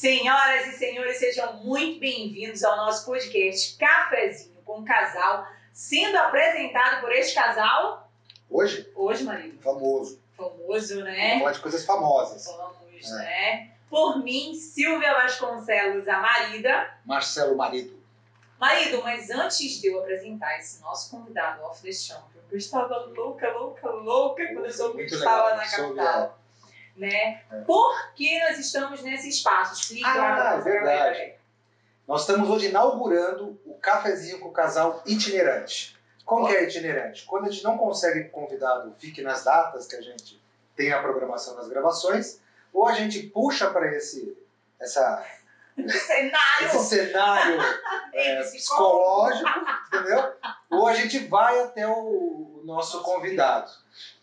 Senhoras e senhores, sejam muito bem-vindos ao nosso podcast Cafezinho com Casal, sendo apresentado por este casal. Hoje? Hoje, marido. Famoso. Famoso, né? Vamos falar de coisas famosas. Vamos, é. né? Por mim, Silvia Vasconcelos, a marida. Marcelo Marido. Marido, mas antes de eu apresentar esse nosso convidado off the champion, eu estava louca, louca, louca quando eu soube que estava na capital né? É. Por que nós estamos nesse espaço? Explica ah, é verdade. Nós estamos hoje inaugurando o cafezinho com o casal itinerante. Como que é itinerante? Quando a gente não consegue convidado fique nas datas que a gente tem a programação das gravações, ou a gente puxa para esse essa cenário. esse cenário é, psicológico, entendeu? Ou a gente vai até o nosso convidado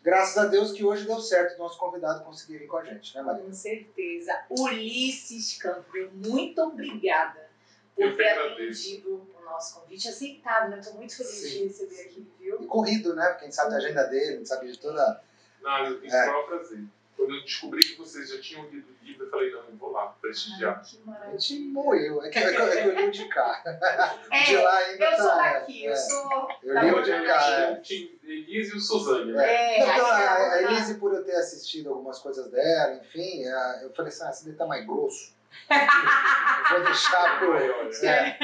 graças a Deus que hoje deu certo o nosso convidado conseguir vir com a gente, né, Maria? Com certeza. Ulisses Campbell, muito obrigada por ter atendido o nosso convite, aceitado, né? Estou muito feliz Sim. de receber aqui, viu? E corrido, né? Porque a gente sabe da agenda dele, a gente sabe de toda. Não, eu tenho é. o prazer. Quando eu descobri que vocês já tinham lido o livro, eu falei, não, eu vou lá prestigiar. que maravilha. A gente morreu. É que, é que, é eu li o de cá. É, de lá ainda eu tá, sou daqui, é. eu sou. Eu li o de cá. É. Elise e o Suzane. Né? É, então, a, a Elise, por eu ter assistido algumas coisas dela, enfim, eu falei assim: ah, esse daí tá mais grosso. eu vou deixar pro. É.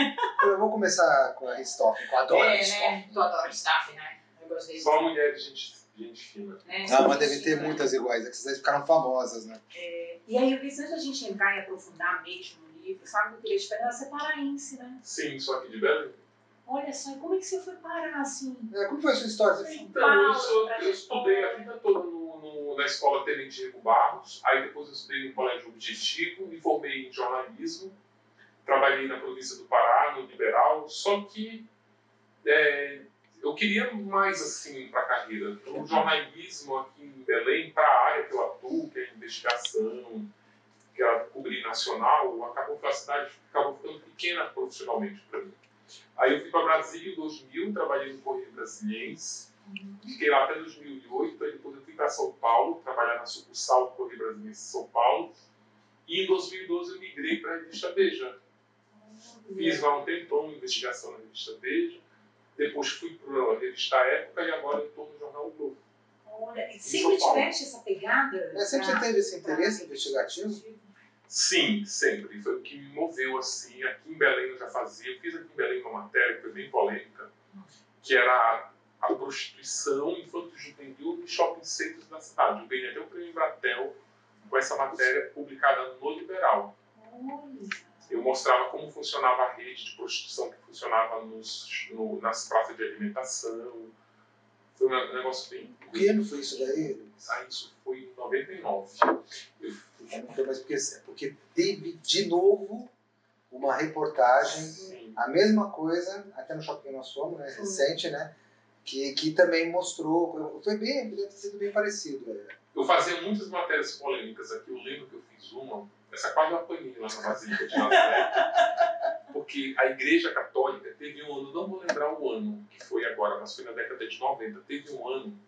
Eu vou começar com a Ristoff, com a Dora é, Né? Tu adora Ristoff, né? Eu gostei. Só mulheres, gente gente fina. É, ah, mas deve ter muitas iguais, é que vocês ficaram famosas, né? É, e aí, eu antes da gente entrar e aprofundar mesmo no livro, sabe o que eu queria te perguntar? Você é paraense, né? Sim, só aqui de Belém. Olha só, e como é que você foi parar assim? É, como foi a sua história? Você então, eu, sou, eu estudei a vida toda no, no, na escola Tenente Rico Barros, aí depois eu estudei no Colégio Objetivo, me formei em jornalismo, trabalhei na província do Pará, no Liberal, só que é, eu queria mais assim para a carreira. O jornalismo aqui em Belém, para a área que eu atuo, que é a investigação, que é cobrir nacional, acabou a cidade acabou ficando pequena profissionalmente para mim. Aí eu fui para Brasília em 2000, trabalhei no Correio Brasiliense, fiquei lá até 2008, aí depois eu fui para São Paulo, trabalhar na sucursal do Correio Brasiliense em São Paulo, e em 2012 eu migrei para a revista Veja. Fiz lá um tempão investigação na revista Veja, depois fui para a revista Época e agora eu estou no jornal o Globo. Olha, sempre tiveste essa pegada? É, sempre você teve esse interesse investigativo? Sim, sempre. Foi o que me moveu assim. Aqui em Belém eu já fazia. Eu fiz aqui em Belém uma matéria que foi bem polêmica, que era a prostituição infanto-juvenil nos shopping centers da cidade. Eu ganhei até o prêmio Bratel com essa matéria publicada no Liberal. Eu mostrava como funcionava a rede de prostituição que funcionava nos, no, nas praças de alimentação. Foi um negócio bem. Que ano foi isso daí? Ah, isso foi em 99. Mas porque, porque teve de novo uma reportagem, Sim. a mesma coisa, até no shopping nós fomos, né, recente, né? Que, que também mostrou, foi bem, deve ter sido bem parecido. É. Eu fazia muitas matérias polêmicas aqui, eu lembro que eu fiz uma essa quase eu apanhei lá na Basílica de Nazaré, porque a Igreja Católica teve um ano, não vou lembrar o ano que foi agora, mas foi na década de 90, teve um ano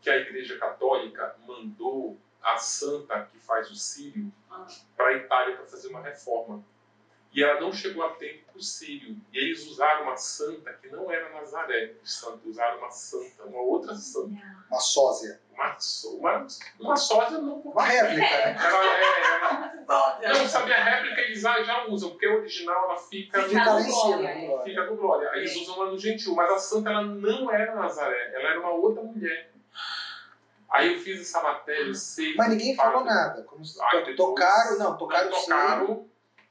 que a Igreja Católica mandou a santa que faz o Sírio ah. para a Itália para fazer uma reforma. E ela não chegou a tempo para o Sírio. E eles usaram uma santa que não era Nazaré. Os santos usaram uma santa, uma outra santa. Uma sósia. Uma, uma, uma sósia não. Uma réplica, né? Ela, é, ela, não, sabe, a réplica eles já usam, porque a original ela fica, fica no Glória. É. Fica no Glória. Aí eles usam ela no Gentil. Mas a santa ela não era Nazaré, ela era uma outra mulher. Aí eu fiz essa matéria, eu sei. Mas ninguém falou nada. Como Ai, tocaram, não, tocaram, tocaram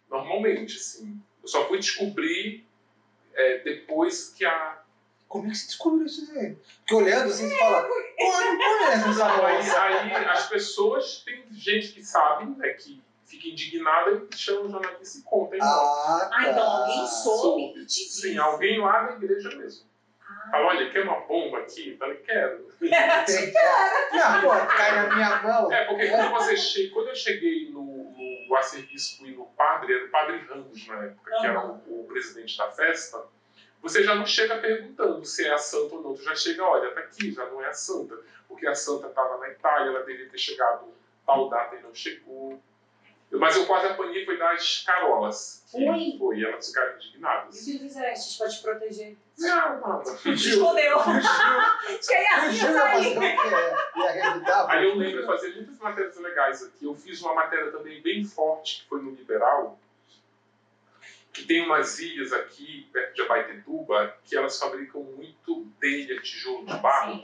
normalmente, assim. Eu só fui descobrir é, depois que a. Como é que você descobriu isso aí? Porque olhando assim, você fala, pô, não conheço essa voz. Aí, aí as pessoas, tem gente que sabe, né, que fica indignada e chama o jornalista e conta. Ah, tá. ah, então alguém soube e te disse. Sim, alguém lá na igreja mesmo. Ah. Fala, olha, quer uma bomba aqui? Eu falei, quero. Não, pô, cai na minha mão. É, porque quando, você che... quando eu cheguei no, no arcebispo e no padre, era o padre Ramos na época, que era o, o, presidente da festa, você já não chega perguntando se é a santa ou não, tu já chega, olha, tá aqui, já não é a santa, porque a santa estava na Itália, ela deveria ter chegado tal data e não chegou. Mas eu quase apanhei foi das carolas. Foi? Foi, elas ficaram indignadas. E o que fizeste para te proteger? Não, nada. Escondeu. Assim Fugiu, fazer o quê? Ia revidar? Aí eu lembro de fazer muitas matérias legais aqui. Eu fiz uma matéria também bem forte, que foi no Liberal, que tem umas ilhas aqui, perto de Abaetetuba, que elas fabricam muito telha, tijolo de barro.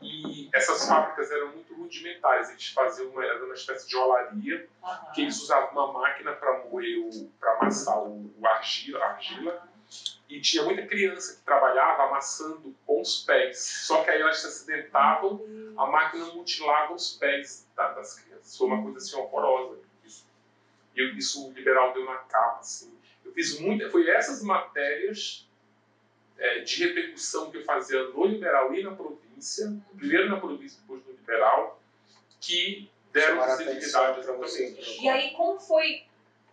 E essas fábricas eram muito rudimentares. Eles faziam uma, era uma espécie de olaria, Aham. que eles usavam uma máquina para moer, para amassar o, o argila, a argila. E tinha muita criança que trabalhava amassando com os pés. Só que aí elas se acidentavam, a máquina mutilava os pés da- das crianças. Foi uma coisa assim horrorosa. Isso, e isso o liberal deu na capa, assim. Eu fiz muita. Foi essas matérias é, de repercussão que eu fazia no liberal e na província, primeiro na província, depois no liberal, que deram visibilidade pra você. E aí, como foi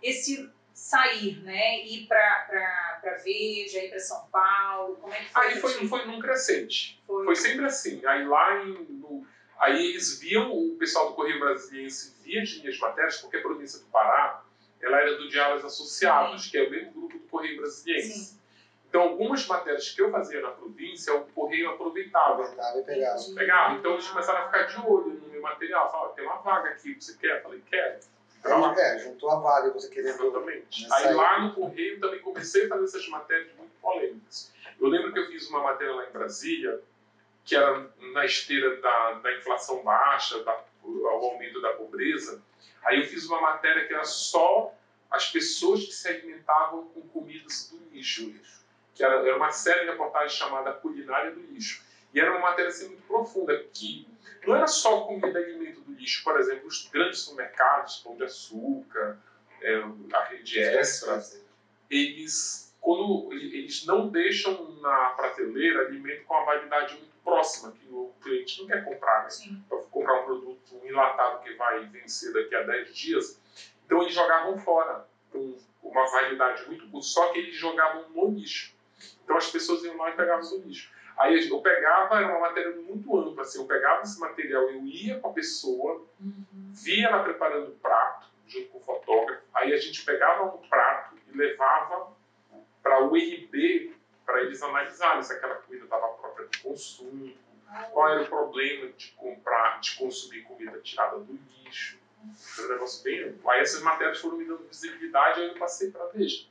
esse sair, né? Ir para Veja, ir para São Paulo? Como é que foi? Aí foi, foi num crescente. Foi. Foi sempre assim. Aí lá em. no- aí eles viam, o pessoal do Correio Brasiliense via as minhas matérias, porque a província do Pará ela era do Diálogos Associados, que é o mesmo grupo do Correio Brasiliense. Sim. Então, algumas matérias que eu fazia na província, o Correio aproveitava. Aproveitava e pegava. Pegava. Então, eles começaram a ficar de olho no meu material. Falavam, tem uma vaga aqui, você quer? Eu falei, quero. Aí, é, juntou a vaga você querendo. Exatamente. Aí aí- lá no Correio também comecei a fazer essas matérias muito polêmicas. Eu lembro que eu fiz uma matéria lá em Brasília, que era na esteira da, da inflação baixa, da, ao aumento da pobreza. Aí eu fiz uma matéria que era só as pessoas que se alimentavam com comidas do lixo. Que era, era uma série de reportagens chamada Culinária do Lixo. E era uma matéria assim, muito profunda, que não era só comida e alimento do lixo. Por exemplo, os grandes supermercados, Pão de Açúcar, é, a rede extra, eles, quando eles não deixam na prateleira alimento com a validade muito próxima, que o cliente não quer comprar, né? Para comprar um produto enlatado que vai vencer daqui a 10 dias. Então eles jogavam fora com uma validade muito curta, só que eles jogavam no lixo. Então as pessoas iam lá e pegavam no lixo. Aí eu pegava, era uma matéria muito ampla, assim, eu pegava esse material, eu ia com a pessoa, Uhum. via ela preparando o prato, junto com o fotógrafo, aí a gente pegava um prato e levava para o IRB para eles analisarem se aquela comida estava própria do consumo, qual era o problema de comprar, de consumir comida tirada do lixo. Foi um negócio bem amplo. Aí essas matérias foram me dando visibilidade, aí eu passei para a Veja.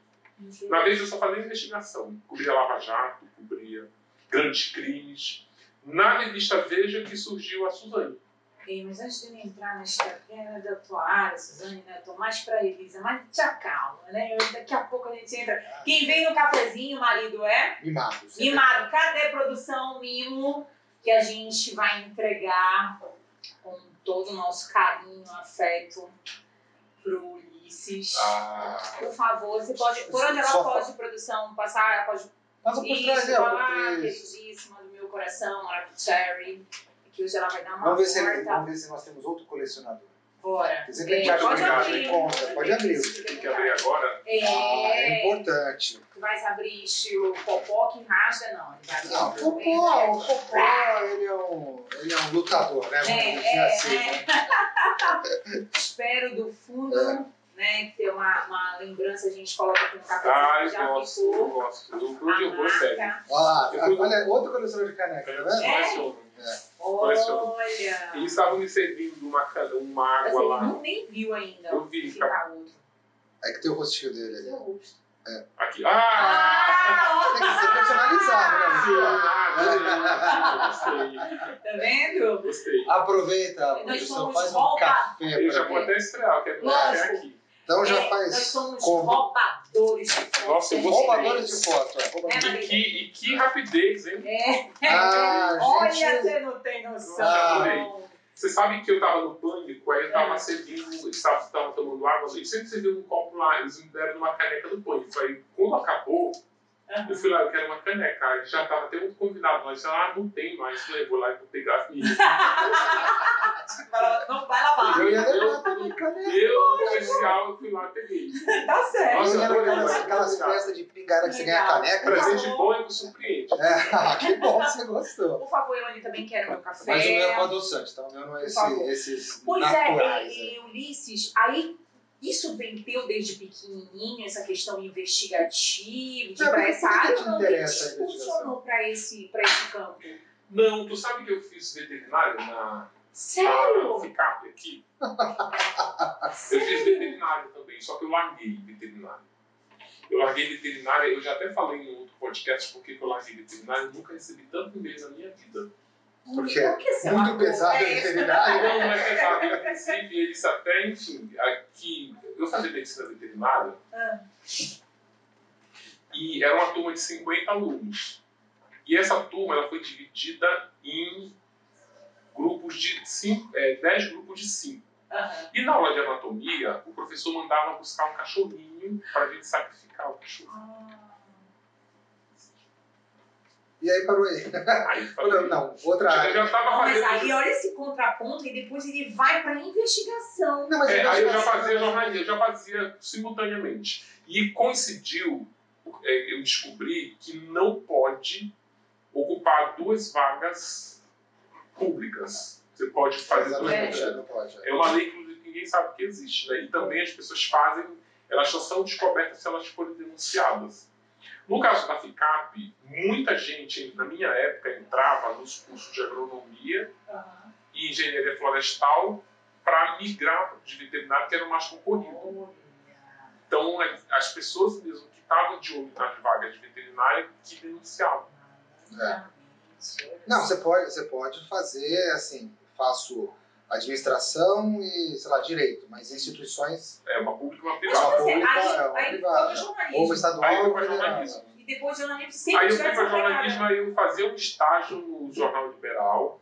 Na Veja eu só fazia investigação, cobria Lava Jato, cobria grandes crimes. Na revista Veja que surgiu a Suzane. Ei, mas antes de eu entrar nesta guerra da tua área, Suzane, né? Eu tô mais pra Elisa, mas te acalma, né? Eu- daqui a pouco a gente entra. Quem vem no cafezinho, o marido é? Mimados. Mimado. Cadê produção mimo que a gente vai entregar com todo o nosso carinho, afeto pro Ulisses? Ah, Por favor, você pode. Por onde ela pode, produção, passar? Ela pode Passa por trás trás. queridíssima do meu coração, Mark Cherry. Que hoje ela vai dar uma Vamos ver, se, vamos ver se nós temos outro colecionador. Bora. Quer dizer que É, pode abrir. encontra. Pode abrir. tem que abrir agora. É, Ah, é importante. Tu vais abrir estilo popó que rasga, não. Ele vai abrir Não, o Popó, né? o Popó, ele é um, ele é um lutador, né? É, é, assim. é. né? Espero do fundo, É. né? Que ter uma, uma lembrança, a gente coloca aqui no Ah, cafezinho. eu já gosto, eu gosto. A onde eu vou, sério. marca. Ah, olha, outro colecionador de caneca, tá Eu vendo? Coleciono. Olha. Eles estavam me servindo uma, uma Assim, água lá. não nem viu ainda. Eu vi, que tá outro. É que tem o rostinho dele ali. rosto. Aqui. Ah! Ah, Tem que ser personalizado, Ah, né? gostei. Tá vendo? Gostei. Aproveita, produção, faz um café Eu já vou até estrear, eu quero aqui. Então já É, faz Nós somos roubadores de. Nossa, eu gostei. Roubadores de foto. é, roubadores E que, e que rapidez, hein? É. Ah, Olha, gente. você não tem noção. Ah. Você sabe que eu tava no pânico, aí eu tava É. servindo, eles estavam tomando água, eles sempre serviam um copo lá, eles me deram uma caneca do pânico. Aí quando acabou. Eu fui lá, eu quero uma caneca. Aí já tava até outro convidado, mas ah, não tem mais. Eu falei, vou lá e vou pegar a minha. Não vai lavar. Eu ia Eu- levar também caneca. Eu, comercial, eu fui lá e peguei. Tá certo. Nossa, Eu adorei, aquelas obrigado. festas de pingara que você ganha caneca. né? Presente bom e surpreende. É, ah, que bom que você gostou. Por favor, Elane, também quero meu café. Mas o meu é com adoçante, tá? O meu não é esse, esses Pois naturais. é, e, e Ulisses, aí isso vem teu desde pequenininho, essa questão investigativa, de Não, ou não? O que te impulsionou para esse, pra esse campo? Não, tu sabe que eu fiz veterinário na Sério? na FICAP aqui? Eu fiz veterinário também, só que eu larguei veterinário. Eu larguei veterinária, eu já até falei em outro podcast porque que eu larguei veterinário, eu nunca recebi tanto e-mail na minha vida. Porque Por que você muito pesado É, veterinário. Não, não é pesado. Inclusive, eles até, enfim, aqui, eu fazia medicina veterinária Ah. e era uma turma de 50 alunos. E essa turma ela foi dividida em grupos de cinco, é, 10 grupos de 5. Aham. E na aula de anatomia, o professor mandava buscar um cachorrinho para a gente sacrificar o cachorro. Ah. E aí parou aí. Aí falei, Falou, não, outra eu área. já estava Não, mas aí olha esse contraponto e depois ele vai para investigação. Não, mas É, aí eu já fazia jornalismo, eu já fazia simultaneamente. E coincidiu, é, eu descobri que não pode ocupar duas vagas públicas. Você pode fazer duas vagas. não pode. é. É uma lei que ninguém sabe que existe. Né? E também as pessoas fazem, elas só são descobertas se elas forem denunciadas. No caso da FICAP, muita gente, na minha época, entrava nos cursos de agronomia Aham. e engenharia florestal para migrar de veterinário, que era o mais concorrido. Então, as pessoas mesmo que estavam de olho nas vagas de veterinário que denunciavam. Exatamente. Não, você pode, você pode fazer assim, faço administração e, sei lá, direito, mas instituições, É uma pública e uma privada. Uma pública, aí, é uma aí privada. foi pro jornalismo. ou estadual Aí eu ou fui pra federal. jornalismo. E depois jornalismo sempre Aí eu fui para jornalismo, aí eu fazia um estágio no Jornal Liberal.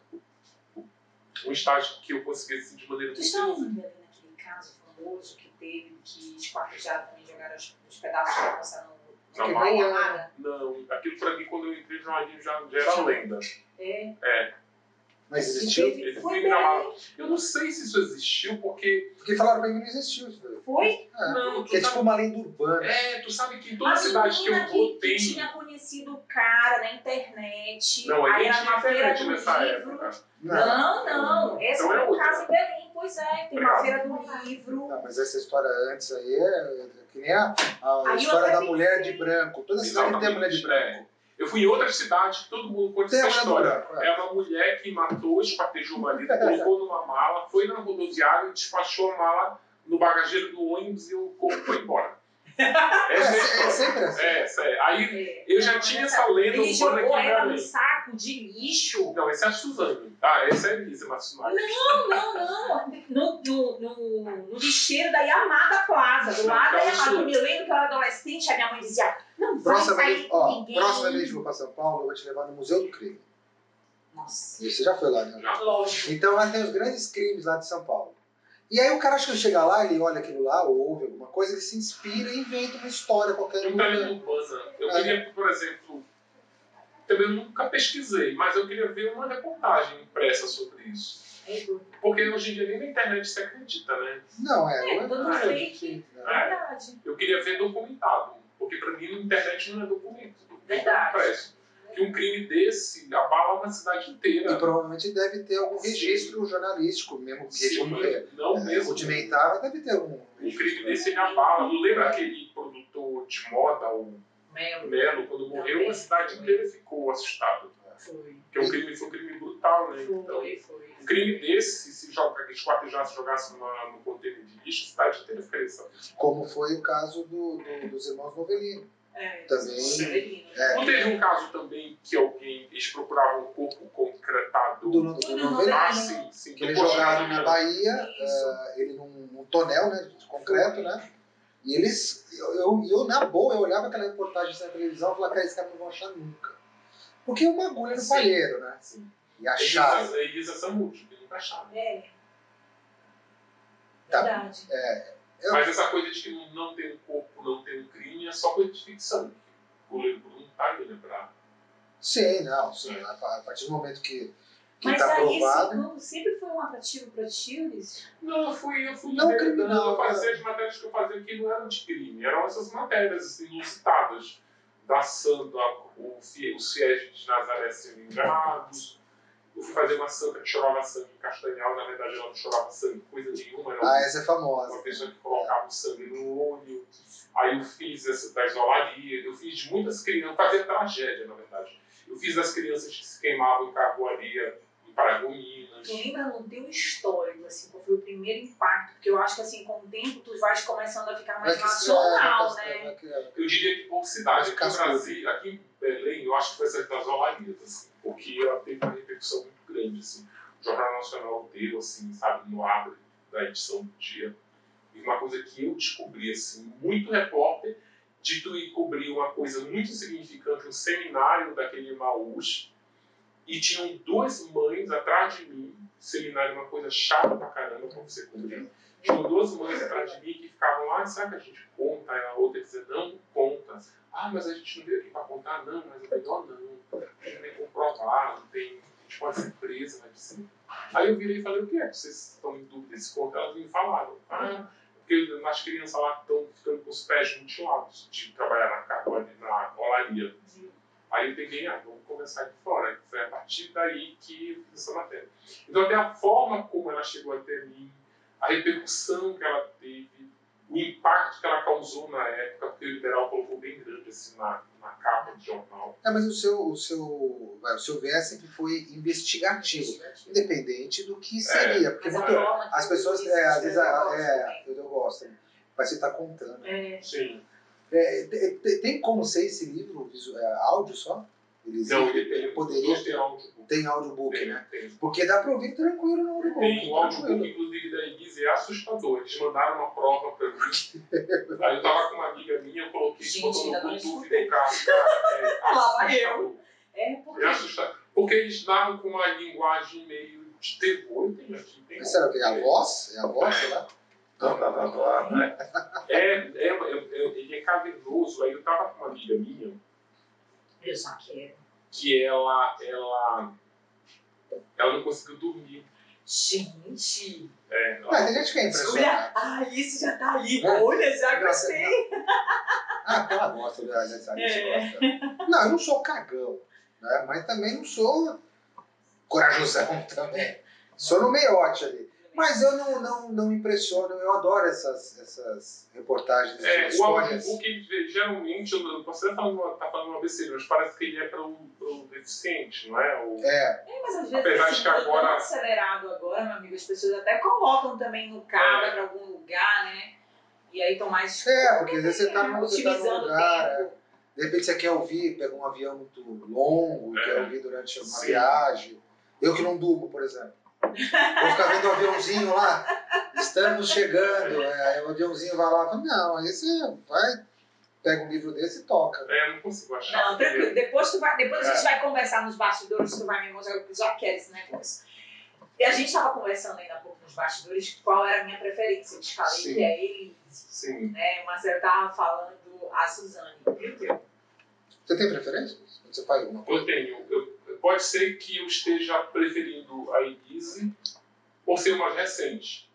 Um estágio que eu consegui assim, de maneira Tu muito está lembrando naquele caso famoso que teve, que esquartejaram também, jogaram os, os pedaços da moça no, Na na mala? Yamada? Não, aquilo pra mim, quando eu entrei no jornalismo, já, já era lenda. É. Mas existiu? teve- Ele Foi bem. Eu não sei se isso existiu, porque. Porque falaram pra mim que não existiu. Foi? É. Não, Que é tu tipo sabe. uma lenda urbana. É, tu sabe que em toda A cidade que eu vou que, tem. que tinha conhecido o cara na internet. Não, aí era tinha uma feira do nessa livro. época. Não, não. Esse Então é foi um caso em Belém. Pois é, tem uma Obrigado. feira do livro. Não, mas essa história antes aí é que nem a, a história da mulher de branco. Toda cidade tem a mulher de branco. Eu fui em outras cidades que todo mundo a essa história. é. É uma mulher que matou, esquartejou o marido, colocou numa mala, foi na rodoviária e despachou a mala no bagageiro do ônibus e o corpo foi embora. É, é a é sempre assim. É, é. Aí É. eu já Não, tinha essa- lenda urbana aqui em Belém. saco de lixo. Não, essa é a Suzane. Ah, essa é a Elisa Matsunaga. Não, não, não. No, no, no, no lixeiro da Yamada Plaza, do lado da então Yamada. Eu me lembro que eu era adolescente, a minha mãe dizia: Não vai Próxima sair vez, com ó, ninguém. próxima vez que eu vou pra São Paulo, eu vou te levar no Museu do Crime. Nossa, E você já foi lá, né? lógico. Então lá tem os grandes crimes lá de São Paulo. E aí o cara acha que ele chega lá, ele olha aquilo lá, ou ouve alguma coisa, ele se inspira e inventa uma história qualquer. Urbana. Eu É. queria, por exemplo, também nunca pesquisei, mas eu queria ver uma reportagem impressa sobre isso. Porque hoje em dia nem na internet se acredita, né? Não, é. É, tudo é, fake. né? Verdade. Eu queria ver documentado. Porque pra mim na internet não é documento. documento é Verdade. impresso. Que um crime desse abala uma cidade inteira. E provavelmente deve ter algum Sim. registro jornalístico, mesmo que Sim, é, não é, mesmo. rudimentar, mas deve ter algum. Um crime desse ele abala. Não lembra aquele produtor de moda, o Melo. Melo, quando morreu, a cidade inteira ficou assustada. Foi. Porque o crime foi um crime brutal, né? Então, Foi, foi. um crime desse, se joga, esquartejasse, jogasse numa, no container de lixo, a cidade inteira ficaria. Como foi o caso do, do- dos irmãos Novelino. É, Também. Severino. É. Não teve um caso também que alguém, eles procuravam um corpo concretado. Do, do, do ah, sim, sim. Que eles jogaram na Bahia, eh, ele num, num tonel né, de concreto, né? E eles, eu, eu, eu, na boa, eu olhava aquela reportagem na televisão e falava, cara, esse cara não vão achar nunca. Porque é uma agulha no Sim. palheiro, né? Sim. E acharam. Elisa, Elisa Samúdio, que nunca acharam. É. Tá. Verdade. Eu- Mas essa coisa de que não- não tem um corpo, não tem um crime, é só coisa de ficção. O goleiro Bruno tá aí, né? Pra... Sim, não, sim. A a partir do momento que que Mas está aí esse provado. campo sempre foi um atrativo para ti, Ulisses? Não, eu fui, eu fui Não criminal, Eu fazia né? as matérias que eu fazia aqui não eram de crime, eram essas matérias assim, inusitadas. Da Santa, os fiéis de Nazaré sendo enganados, Eu fui fazer uma santa que chorava sangue em Castanhal, na verdade ela não chorava sangue, coisa nenhuma. Era ah, essa é famosa. Uma pessoa que colocava o sangue no olho. Aí eu fiz essa da isolaria, eu fiz de muitas crianças, fazia tragédia, na verdade. Eu fiz das crianças que se queimavam em carvoaria Paragominas. Tu lembra no teu histórico, assim, qual foi o primeiro impacto? Porque eu acho que, assim, com o tempo, tu vais começando a ficar mais nacional, né? Eu diria que por cidade, aqui no Brasil, aqui em Belém, eu acho que foi essa das olarias, assim, porque ela teve uma repercussão muito grande, assim. O Jornal Nacional deu, assim, sabe, no abre da edição do dia. E uma coisa que eu descobri, assim, muito repórter, de tu ir cobrir uma coisa muito significante, um seminário daquele Maús, e tinham duas mães atrás de mim, seminário é uma coisa chata pra caramba pra você cobrir. Tinham duas mães atrás de mim que ficavam lá, ah, será que a gente conta? Aí a outra dizia, não conta. Ah, mas a gente não veio aqui pra contar, não, mas é melhor não. A gente tem comprovado, tem, a gente pode ser presa, vai dizer. Aí eu virei e falei, o que é que vocês estão em dúvida desse conto? Elas me falaram, ah, porque as crianças lá estão ficando com os pés mutilados de trabalhar na, na olaria. Aí eu peguei, ah, vamos começar aqui fora. Foi a partir daí que eu fiz essa matéria. Então, até a forma como ela chegou até mim, a repercussão que ela teve, o impacto que ela causou na época, porque o liberal colocou bem grande assim na, na capa do jornal. É, mas o seu, o seu, vai, o seu viés sempre foi investigativo, investigativo, independente do que seria. É, porque muito, as pessoas, é, às vezes, é, eu, eu gosto, mas você está contando. É. Sim. É, tem como ser esse livro é, áudio só? Eles, não, ele, ele poderia ter audiobook. Tem audiobook, tem, né? Tem. Porque dá para ouvir tranquilo no audiobook. Tem um audiobook, inclusive, da Elise, é assustador. Eles mandaram uma prova para mim. Aí eu tava com uma amiga minha, eu coloquei isso no Bluetooth do carro. É assustador. É, porque... é assustador. Porque eles narram com uma linguagem meio de terror. Tem aqui, tem Mas será que é a voz? É a voz, sei lá? Não, não, não, não. Né? É, é, é, ele é cavernoso. Aí eu tava com uma amiga minha. Eu só quero. Que ela, ela, ela não conseguiu dormir. Gente! É, ela... Mas tem gente que é impressionante. Olha, ah, isso já tá ali. É. Olha, já gostei. Ah, ela gosta de essa é. Não, eu não sou cagão, né? mas também não sou corajosão também. Sou no meiote ali. Mas eu não, não, não impressiono, eu adoro essas, essas reportagens. É, o audiobook, geralmente, eu posso até estar tá falando uma besteira, mas parece que ele é para o deficiente, não é? O, é. é. mas às vezes Apesar assim, de que agora... tão acelerado agora, meu amigo, as pessoas até colocam também no carro é. para algum lugar, né? E aí estão mais... É, porque às vezes você está no, você tá lugar... É. De repente você quer ouvir, pega um avião muito longo, é. quer ouvir durante uma Sim. viagem. Eu que não durmo, por exemplo. Vou ficar vendo o aviãozinho lá, estamos chegando, é, o aviãozinho vai lá, não, aí você vai, pega um livro desse e toca. É, eu não consigo achar. Não, tranquilo, depois, tu vai, depois é. a gente vai conversar nos bastidores, tu vai me mostrar o que já quer esse negócio. E a gente estava conversando ainda há pouco nos bastidores qual era a minha preferência. Eu te falei Sim. que é Elise. Sim. Né? O Marcelo estava falando a Suzane. E o teu? Você tem preferência? Você faz alguma coisa? Eu tenho. Eu pode ser que eu esteja preferindo a Elise por ser mais recente.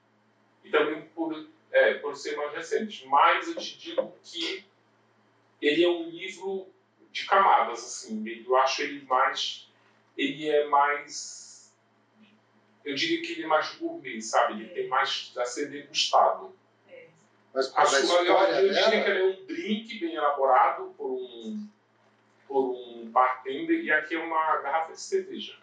E também por, é, por ser mais recente. Mas eu te digo que ele é um livro de camadas, assim. Eu acho ele mais. Ele é mais. Eu diria que ele é mais gourmet, sabe? Ele tem mais a ser degustado. É. Mas a sua, eu, eu diria que ele é um drink bem elaborado por um por um bartender e aqui é uma garrafa de cerveja.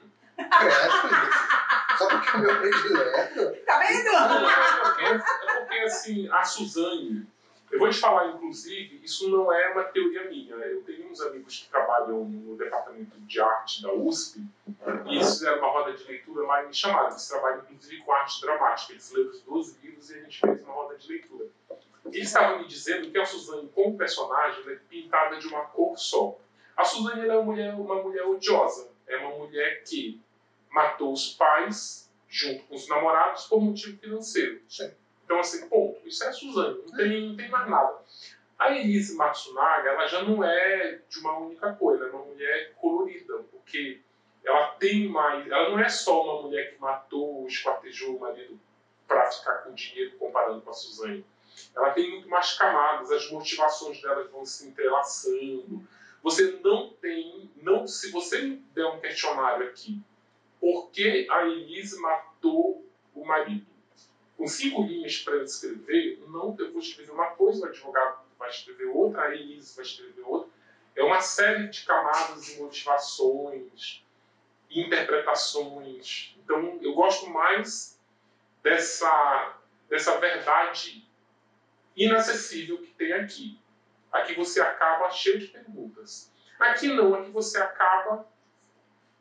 Só porque é meu predileto. Tá vendo? é, porque, é porque, assim, a Suzane, eu vou te falar, inclusive, isso não é uma teoria minha. Né? Eu tenho uns amigos que trabalham no departamento de arte da USP e eles fizeram uma roda de leitura lá em chamada. Eles trabalham, inclusive, com arte dramática. Eles leram os 12 livros e a gente fez uma roda de leitura. Eles estavam me dizendo que a Suzane, como personagem, é pintada de uma cor só. A Suzane é uma mulher, uma mulher odiosa. É uma mulher que matou os pais junto com os namorados por motivo financeiro. Sim. Então, assim, ponto. Isso é a Suzane. Não tem, não tem mais nada. A Elise Matsunaga, ela já não é de uma única coisa. Ela é uma mulher colorida, porque ela tem mais... Ela não é só uma mulher que matou, esquartejou o marido para ficar com dinheiro comparando com a Suzane. Ela tem muito mais camadas, as motivações dela vão se entrelaçando você não tem, não, se você der um questionário aqui, por que a Elise matou o marido. Com cinco linhas para escrever, não eu vou escrever uma coisa, o advogado vai escrever outra, a Elise vai escrever outra. É uma série de camadas e motivações, interpretações. Então, eu gosto mais dessa, dessa verdade inacessível que tem aqui. Aqui você acaba cheio de perguntas. Aqui não, aqui você acaba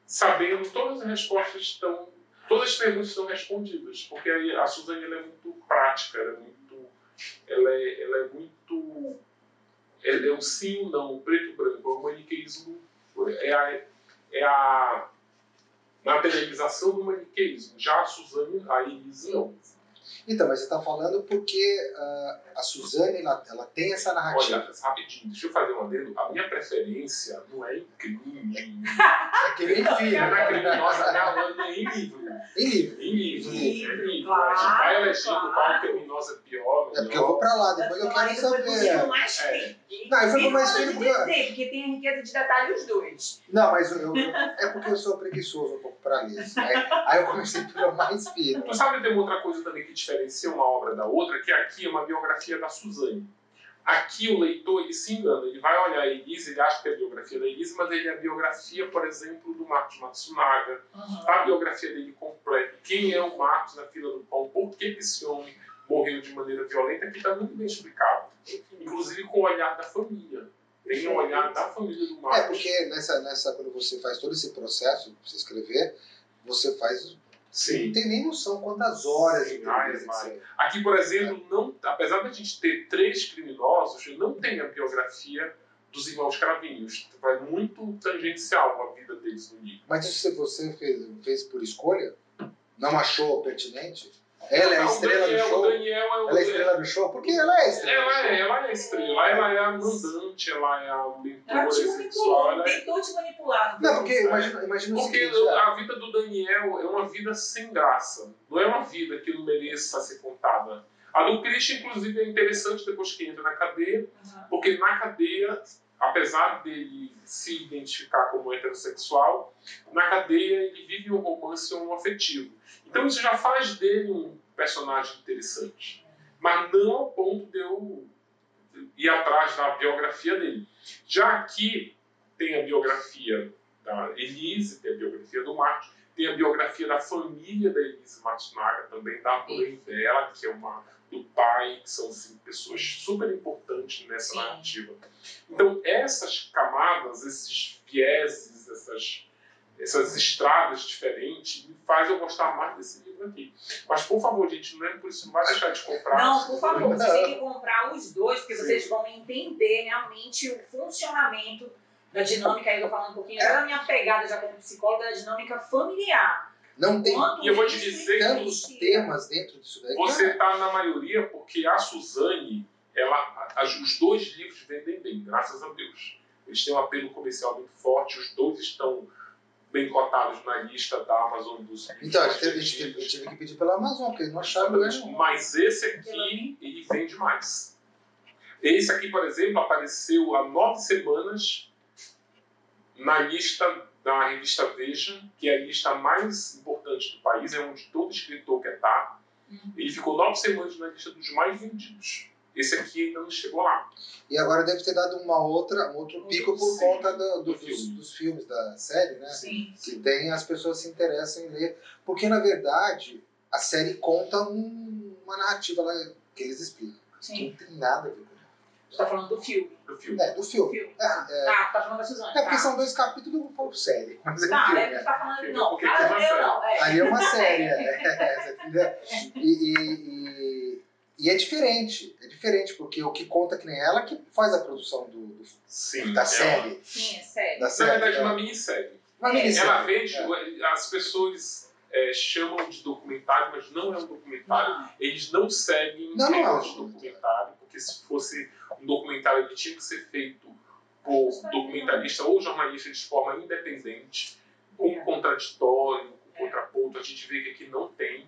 sabendo todas as respostas estão, todas as perguntas estão respondidas, porque a Suzane é muito prática, ela é muito, ela é, ela é muito, ela é o sim ou não, o preto e branco, é o maniqueísmo, é a, é a materialização do maniqueísmo. Já a Suzane, a Elise não. Então, mas você está falando porque uh, a Suzane ela, ela, tem essa narrativa. Olha, rapidinho, deixa eu fazer um adendo. A minha preferência não é em crime. é que nem filho. Não é criminosa, não, é em livro. Em livro. Em livro. Livro, é livro. claro, a gente vai elegindo claro. qual criminosa é pior. É porque eu vou pra lá, depois eu quero saber. mais É. Não, eu fui pro mais fino porque- dizer, porque tem a riqueza de detalhe os dois. Não, mas eu, eu- é porque eu sou preguiçoso um pouco pra ler. Aí, aí eu comecei pelo mais fino. Tu sabe, tem uma outra coisa também que diferencia uma obra da outra, que aqui é uma biografia da Suzane. Aqui o leitor ele se engana, ele vai olhar a Elise, ele acha que é a biografia da Elise, mas ele é a biografia, por exemplo, do Marcos Matsunaga, a biografia dele completa, quem é o Marcos na fila do pão, por que que esse homem morreu de maneira violenta, aqui está muito bem explicado. Inclusive com o olhar da família. Tem o olhar da família do Marcos. É porque nessa, nessa, quando você faz todo esse processo você escrever, você faz. Sim. Não tem nem noção quantas horas de Sim, entrevista ai. você- Aqui, por exemplo, não, apesar de a gente ter três criminosos, não tem a biografia dos irmãos Cravinhos. Vai muito tangencial a vida deles no livro. Mas isso você fez, fez por escolha? Não achou pertinente? Ela é a estrela Daniel, do show? Daniel é o. Ela é a estrela do show? Porque ela é a estrela. Ela do é, show. ela é a estrela, ela é a mandante, ela é a Ela mentora te sexual. manipulou, Ela é... tentou te manipular. Não, porque imagina, imagina o Porque seguinte. ó. a vida do Daniel é uma vida sem graça. Não é uma vida que não mereça ser contada. A do Christian, inclusive, é interessante depois que entra na cadeia, porque na cadeia, apesar dele se identificar como heterossexual, na cadeia ele vive um romance um afetivo. Então isso já faz dele um personagem interessante. Mas não ao ponto de eu ir atrás da biografia dele. Já aqui tem a biografia da Elise, tem a biografia do Marcos, tem a biografia da família da Elise Matsunaga, também da mãe dela, que é uma do pai, que são assim, pessoas super importantes nessa Sim. narrativa. Então, essas camadas, esses vieses, essas, essas estradas diferentes, me faz eu gostar mais desse livro aqui. Mas, por favor, gente, não é por isso, não vai deixar de comprar. Não, por favor, vocês têm que comprar os dois, porque vocês vão entender realmente o funcionamento da dinâmica, aí eu tô falando um pouquinho já da minha pegada já como psicóloga, da dinâmica familiar. Não tem E eu vou te dizer que tantos influencia. temas dentro disso daí. Você está na maioria porque a Suzane, ela, os dois livros vendem bem, graças a Deus. Eles têm um apelo comercial muito forte, os dois estão bem cotados na lista da Amazon dos. Então, gente teve- eu tive que pedir pela Amazon, porque não achava lugar nenhum. Mas esse aqui, ele vende mais. Esse aqui, por exemplo, apareceu há nove semanas na lista da revista Veja, que é a lista mais importante do país, é onde todo escritor quer estar. Uhum. Ele ficou nove semanas na lista dos mais vendidos. Esse aqui ainda não chegou lá. E agora deve ter dado uma outra, um outro pico por Sim, conta do- do- do dos, filme. dos filmes da série, né? Sim. Que tem, as pessoas se interessam em ler. Porque, na verdade, a série conta um- uma narrativa lá que eles explicam. Que Sim. não tem nada a ver Você tá falando do filme. Do filme. É, do Do filme. filme. É, é, Ah, tá falando da Suzane. é porque tá. são dois capítulos, eu falo série. Mas é Tá, filme, é porque né? você tá falando. Filme, Não, porque ah, uma eu série. não. É. Ali é uma série, é, você entendeu? E, e, e, e é diferente, é diferente, porque o que conta que nem ela que faz a produção do, do- Sim. da série. Sim, é sério. Da Na série verdade, é. uma minissérie. Uma É. minissérie. Ela vende, É. as pessoas é, chamam de documentário, mas não é um documentário. Não. Eles não seguem Não, não é um regras de documentário, porque se fosse um documentário, ele tinha que ser feito por documentarista ou jornalista de forma independente, com É. contraditório, com contraponto. A gente vê que aqui não tem.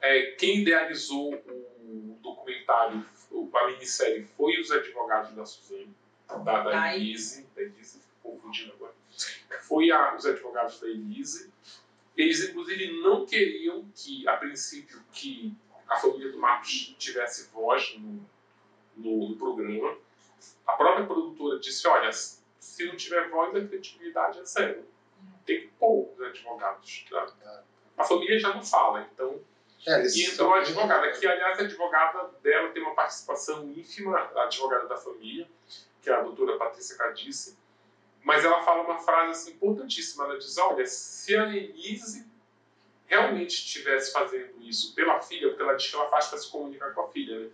É, quem idealizou o documentário, a minissérie, foi os advogados da Suzane, da, da Da Elise, da Elise, confundindo agora. Foi a- os advogados da Elise, Eles, inclusive, não queriam que, a princípio, que a família do Marcos tivesse voz no, no, no programa. A própria produtora disse, olha, se não tiver voz, a credibilidade é zero. Tem poucos advogados. Tá? A família já não fala, então... É, e entrou a advogada, que aliás a advogada dela tem uma participação ínfima, a advogada da família, que é a doutora Patrícia Cadice, mas ela fala uma frase assim, importantíssima. Ela diz: Olha, se a Elise realmente estivesse fazendo isso pela filha, porque ela diz que ela faz para se comunicar com a filha, né?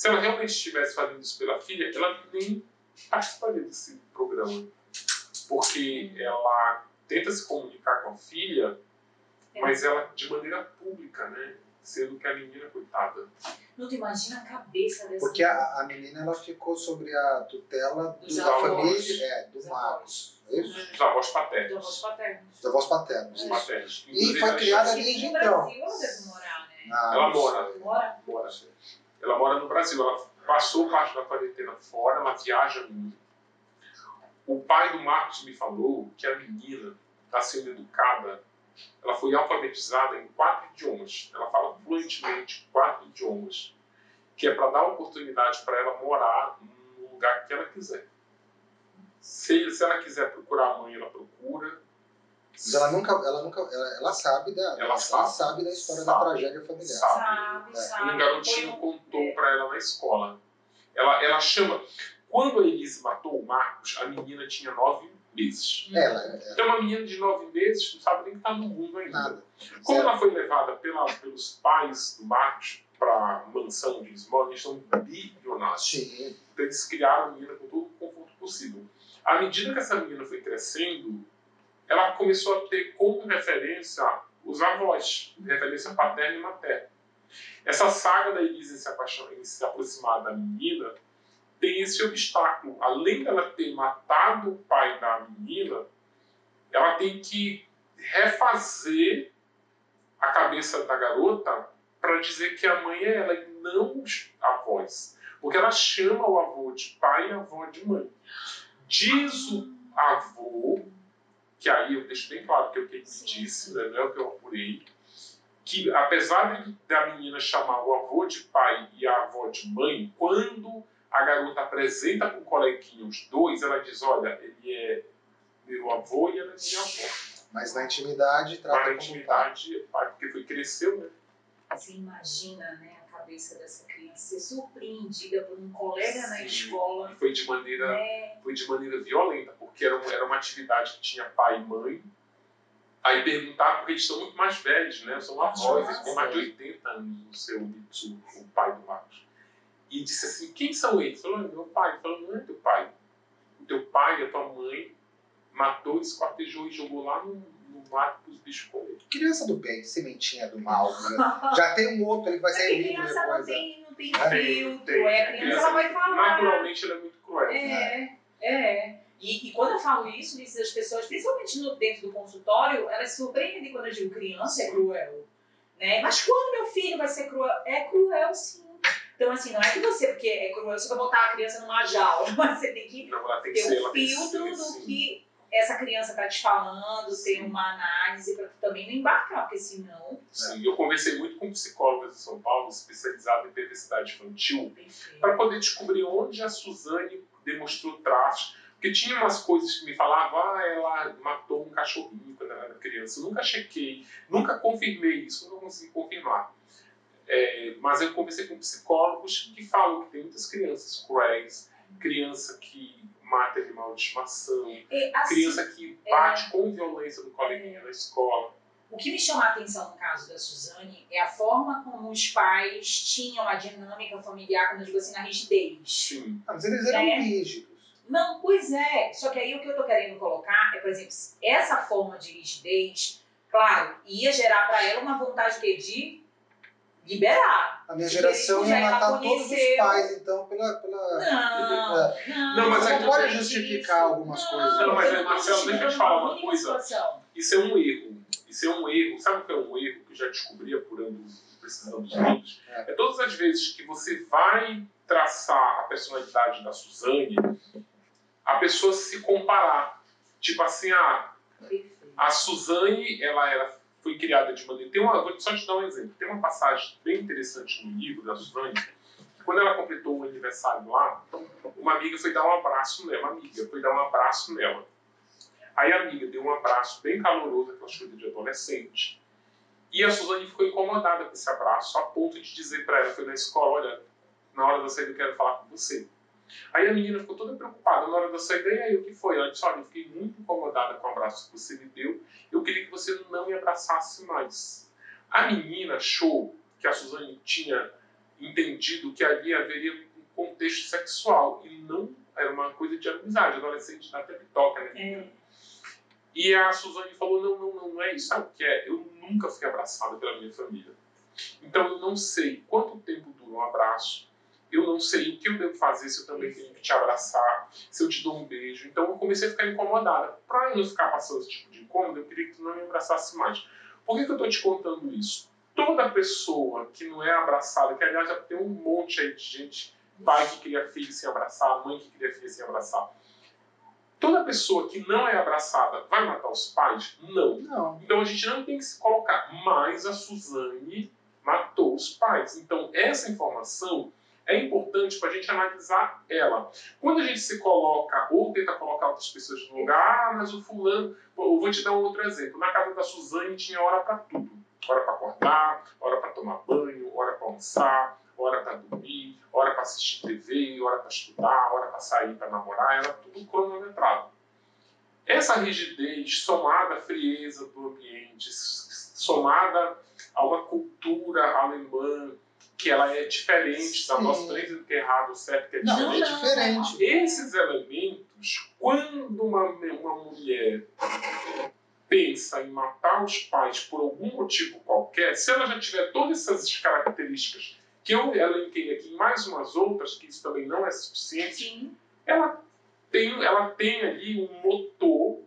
Se ela realmente estivesse fazendo isso pela filha, ela nem participaria desse programa. Porque ela tenta se comunicar com a filha, é. mas ela de maneira pública, né? Sendo que a menina, coitada. Não te imagina a cabeça dessa Porque a, a menina ela ficou sobre a tutela do, da família, é, do Marcos. É isso? Dos avós paternos. Dos avós paternos. Dos avós paternos. paternos. E foi criada desde então. Brasil ela deve morar, né? Ah, ela mora. Mora? Mora, sim. Ela mora no Brasil. Ela passou parte da quarentena fora, ela viaja muito. O pai do Marcos me falou que a menina está sendo educada ela foi alfabetizada em quatro idiomas. Ela fala fluentemente quatro idiomas, que é para dar oportunidade para ela morar no lugar que ela quiser. Se, se ela quiser procurar a mãe, ela procura. Mas ela nunca, ela nunca, ela, ela sabe da, ela, ela sabe, sabe, da história sabe, da tragédia familiar. Sabe, é. sabe. Um garotinho contou para ela na escola. Ela, ela chama. Quando a Elise matou o Marcos, a menina tinha nove meses. Ela, ela. Então, uma menina de nove meses não sabe nem que está no mundo ainda. Nada. Como ela foi levada pela, pelos pais do Marcos para a mansão de Small, eles são bilionários. Sim. Então, eles criaram a menina com todo o conforto possível. À medida que essa menina foi crescendo, ela começou a ter como referência os avós, referência paterna e materna. Essa saga da Elisa se, em se aproximar da menina tem esse obstáculo. Além dela ter matado o pai da menina, ela tem que refazer a cabeça da garota para dizer que a mãe é ela e não os avós. Porque ela chama o avô de pai e a avó de mãe. Diz o avô, que aí eu deixo bem claro que é o que ele me disse, né, não é o que eu apurei, que apesar de, da menina chamar o avô de pai e a avó de mãe, quando a garota apresenta para o coleguinha os dois, ela diz, olha, ele é meu avô e ela é minha avó. Mas na intimidade trata na intimidade, pai, porque foi cresceu, né? Você imagina, né, a cabeça dessa criança ser surpreendida por um colega Sim. na escola. E foi de maneira, é. foi de maneira violenta, porque era, era uma atividade que tinha pai e mãe. Aí perguntar, porque eles estão muito mais velhos, né? São avós, eles têm mais de 80 anos, o seu o pai do Marcos e disse assim: Quem são eles? Falou: Meu pai. Falou: Não é teu pai. O teu pai, a tua mãe, matou, esquartejou e jogou lá no, no mato para os bichos comer. Criança do bem, sementinha do mal. Né? Já tem um outro ali que vai sair livro depois. Criança não tem, não tem filtro. Tem, é, a criança, ela vai falar. Naturalmente ela é muito cruel. É, né? é. E, e, quando eu falo isso, as pessoas, principalmente no, dentro do consultório, elas se surpreendem quando eu digo criança é cruel. Né? Mas quando meu filho vai ser cruel? É cruel sim. Então, assim, não é que você, porque é cruel, você vai botar a criança numa jaula, mas você tem que não, tem ter que um filtro do sim. que essa criança está te falando, ter uma análise para também não embarcar, porque senão. Sim, eu conversei muito com psicólogas de São Paulo, especializada em perversidade infantil, para poder descobrir onde a Suzane demonstrou traços. Porque tinha umas coisas que me falavam, ah, ela matou um cachorrinho quando ela era criança. Eu nunca chequei, nunca confirmei isso, não consegui confirmar. É, mas eu conversei com psicólogos que falam que tem muitas crianças cruéis, criança que mata animal de estimação, e, assim, criança que bate é, com violência no coleguinha é, na escola. O que me chama a atenção no caso da Suzane é a forma como os pais tinham a dinâmica familiar, quando eu digo assim, na rigidez. Sim. Ah, mas eles eram é. rígidos. Não, pois é. Só que aí o que eu estou querendo colocar é, por exemplo, essa forma de rigidez, claro, ia gerar para ela uma vontade de liberar. A minha geração ia matar todos os pais, então, pela. pela não, é. não, não, mas não pode justificar isso. algumas não, coisas. Não, mas, Marcelo, deixa eu te falar uma coisa. Isso é um erro. Isso é um erro. Sabe o que é um erro que eu já descobri apurando, precisando dos livros? É. é todas as vezes que você vai traçar a personalidade da Suzane, a pessoa se comparar. Tipo assim, ah, a Suzane, ela era foi criada de maneira. Tem uma, vou só te dar um exemplo. Tem uma passagem bem interessante no livro da Suzane. Quando ela completou o aniversário lá, uma amiga foi dar um abraço nela. Uma amiga foi dar um abraço nela. Aí a amiga deu um abraço bem caloroso, aquelas coisas de adolescente. E a Suzane ficou incomodada com esse abraço, a ponto de dizer para ela, foi na escola, olha, na hora da saída eu quero falar com você. Aí a menina ficou toda preocupada na hora da saída, e aí o que foi? Ela disse, olha, eu fiquei muito incomodada com o abraço que você me deu, eu queria que você não me abraçasse mais. A menina achou que a Suzane tinha entendido que ali haveria um contexto sexual, e não era uma coisa de amizade, adolescente até toca, né? É. E a Suzane falou, não, não, não, não é isso, sabe o que é? Eu nunca fui abraçada pela minha família. Então eu não sei quanto tempo dura um abraço, eu não sei o que eu devo fazer se eu também tenho que te abraçar, se eu te dou um beijo. Então eu comecei a ficar incomodada. Para não ficar passando esse tipo de incômodo, eu queria que tu não me abraçasse mais. Por que, que eu estou te contando isso? Toda pessoa que não é abraçada, que aliás já tem um monte aí de gente, pai que cria filho sem abraçar, mãe que cria filho sem abraçar. Toda pessoa que não é abraçada vai matar os pais? Não. não. Então a gente não tem que se colocar. Mas a Suzane matou os pais. Então essa informação é importante para a gente analisar ela. Quando a gente se coloca ou tenta colocar outras pessoas no lugar, ah, mas o fulano. Eu vou te dar um outro exemplo. Na casa da Suzane tinha hora para tudo: hora para acordar, hora para tomar banho, hora para almoçar, hora para dormir, hora para assistir TV, hora para estudar, hora para sair para namorar, era tudo cronometrado. Essa rigidez, somada à frieza do ambiente, somada a uma cultura alemã que ela é diferente da nossa, dizendo que é errado ou certo, que é não, diferente. Não, é diferente. Esses elementos, quando uma, uma mulher pensa em matar os pais por algum motivo qualquer, se ela já tiver todas essas características que eu elenquei aqui, mais umas outras, que isso também não é suficiente, Sim. ela tem, ela tem ali um motor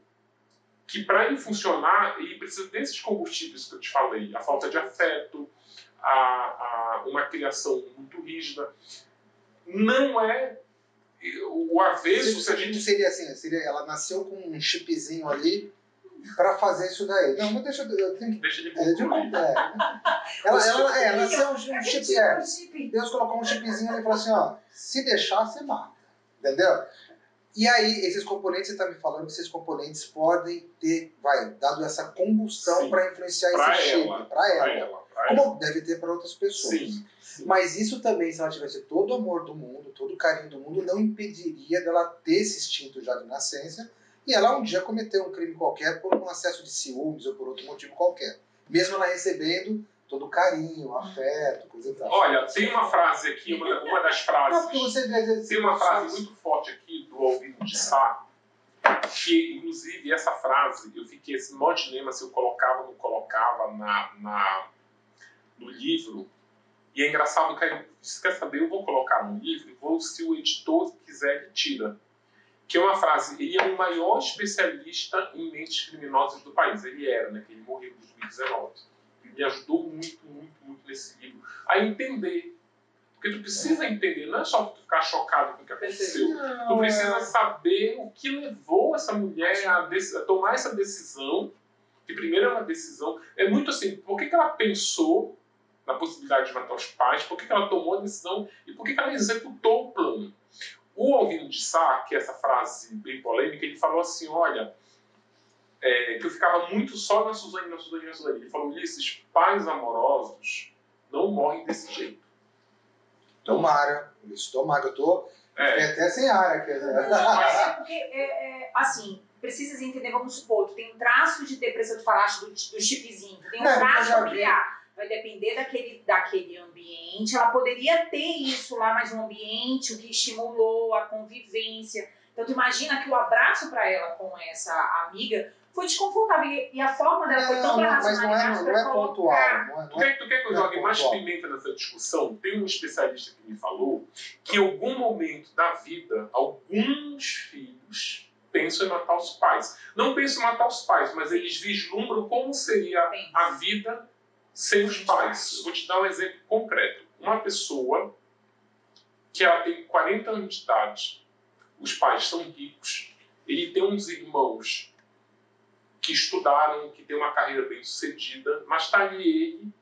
que para ele funcionar, ele precisa desses combustíveis que eu te falei, a falta de afeto, a, a uma criação muito rígida. Não é o avesso. Se, a gente... Seria assim, seria, ela nasceu com um chipzinho ali para fazer isso daí. Não, mas deixa eu tenho que. Deixa de concluir. É, é. Ela, ela, é, nasceu um, um chip. É, Deus colocou um chipzinho ali e falou assim: ó, se deixar, você mata. Entendeu? E aí, esses componentes, você está me falando que esses componentes podem ter, vai, dado essa combustão para influenciar pra esse ela, chip para ela. ela. Como deve ter para outras pessoas. Sim, sim. Mas isso também, se ela tivesse todo o amor do mundo, todo o carinho do mundo, não impediria dela ter esse instinto já de nascença e ela um dia cometer um crime qualquer por um acesso de ciúmes ou por outro motivo qualquer. Mesmo ela recebendo todo carinho, afeto, coisa e tal. Olha, tem uma frase aqui, uma, uma das frases. Não, você vê, tem uma frase muito forte aqui do Alvino de Sá, que inclusive essa frase, eu fiquei esse maior dilema se eu colocava ou não colocava na, na, no livro. E é engraçado que você quer saber, eu vou colocar no livro, vou, se o editor quiser, ele tira que é uma frase, ele é o maior especialista em mentes criminosas do país. Ele era, né? Que ele morreu em 2019. Me ajudou muito, muito, muito nesse livro a entender. Porque tu precisa entender, não é só tu ficar chocado com o que aconteceu. Não, tu precisa saber o que levou essa mulher a, a, tomar essa decisão. Que primeiro é uma decisão. É muito assim, por que, que ela pensou na possibilidade de matar os pais? Por que, que ela tomou a decisão? E por que, que ela executou o plano? O Alvino de Sá, que é essa frase bem polêmica, ele falou assim: olha, é, que eu ficava muito só na Suzane, na Suzane, na Suzane. Ele falou: Ulisses, pais amorosos não morrem desse jeito. Tomara, isso, tomara. Eu tô é. até sem ar quer dizer. É porque, é, é, assim, precisas entender, vamos supor, tu tem um traço de depressão, tu falaste do, do chipzinho, tu tem um traço familiar vai depender daquele, daquele ambiente. Ela poderia ter isso lá, mas um ambiente o que estimulou a convivência. Então, tu imagina que o abraço para ela com essa amiga foi desconfortável. E a forma dela foi tão para Mas não é, não é pontual. Não é, tu, quer, tu quer que eu é jogue mais pimenta nessa discussão? Tem um especialista que me falou que em algum momento da vida, alguns filhos pensam em matar os pais. Não pensam em matar os pais, mas eles vislumbram como seria a vida sem os pais. Eu vou te dar um exemplo concreto. Uma pessoa que ela tem 40 anos de idade, os pais são ricos, ele tem uns irmãos que estudaram, que têm uma carreira bem sucedida, mas está ali ele,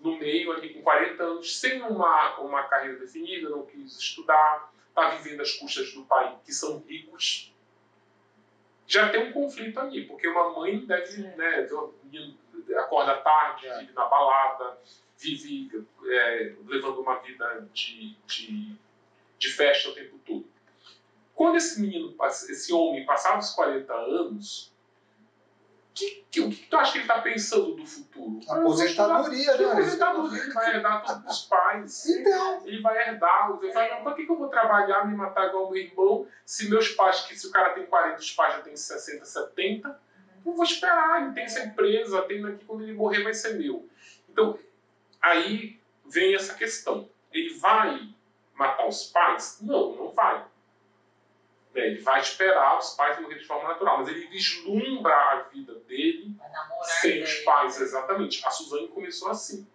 no meio, ali com 40 anos, sem uma, uma carreira definida, não quis estudar, está vivendo às custas do pai, que são ricos. Já tem um conflito ali, porque uma mãe deve, né, acorda tarde, é. vive na balada, vive é, levando uma vida de, de, de festa o tempo todo. Quando esse menino, esse homem, passava os 40 anos, que, que, o que tu acha que ele está pensando do futuro? Aposentadoria, né? Aposentadoria, ele vai herdar todos os pais. Então. Ele vai herdar. Eu falo, por que, que eu vou trabalhar, me matar igual meu irmão, se meus pais, que se o cara tem 40, os pais já têm 60, 70, eu vou esperar, ele tem essa empresa, tem aqui, quando ele morrer vai ser meu. Então, aí vem essa questão. Ele vai matar os pais? Não, não vai. É, ele vai esperar os pais morrerem de forma natural, mas ele vislumbra a vida dele sem os pais, exatamente. A Suzane começou assim.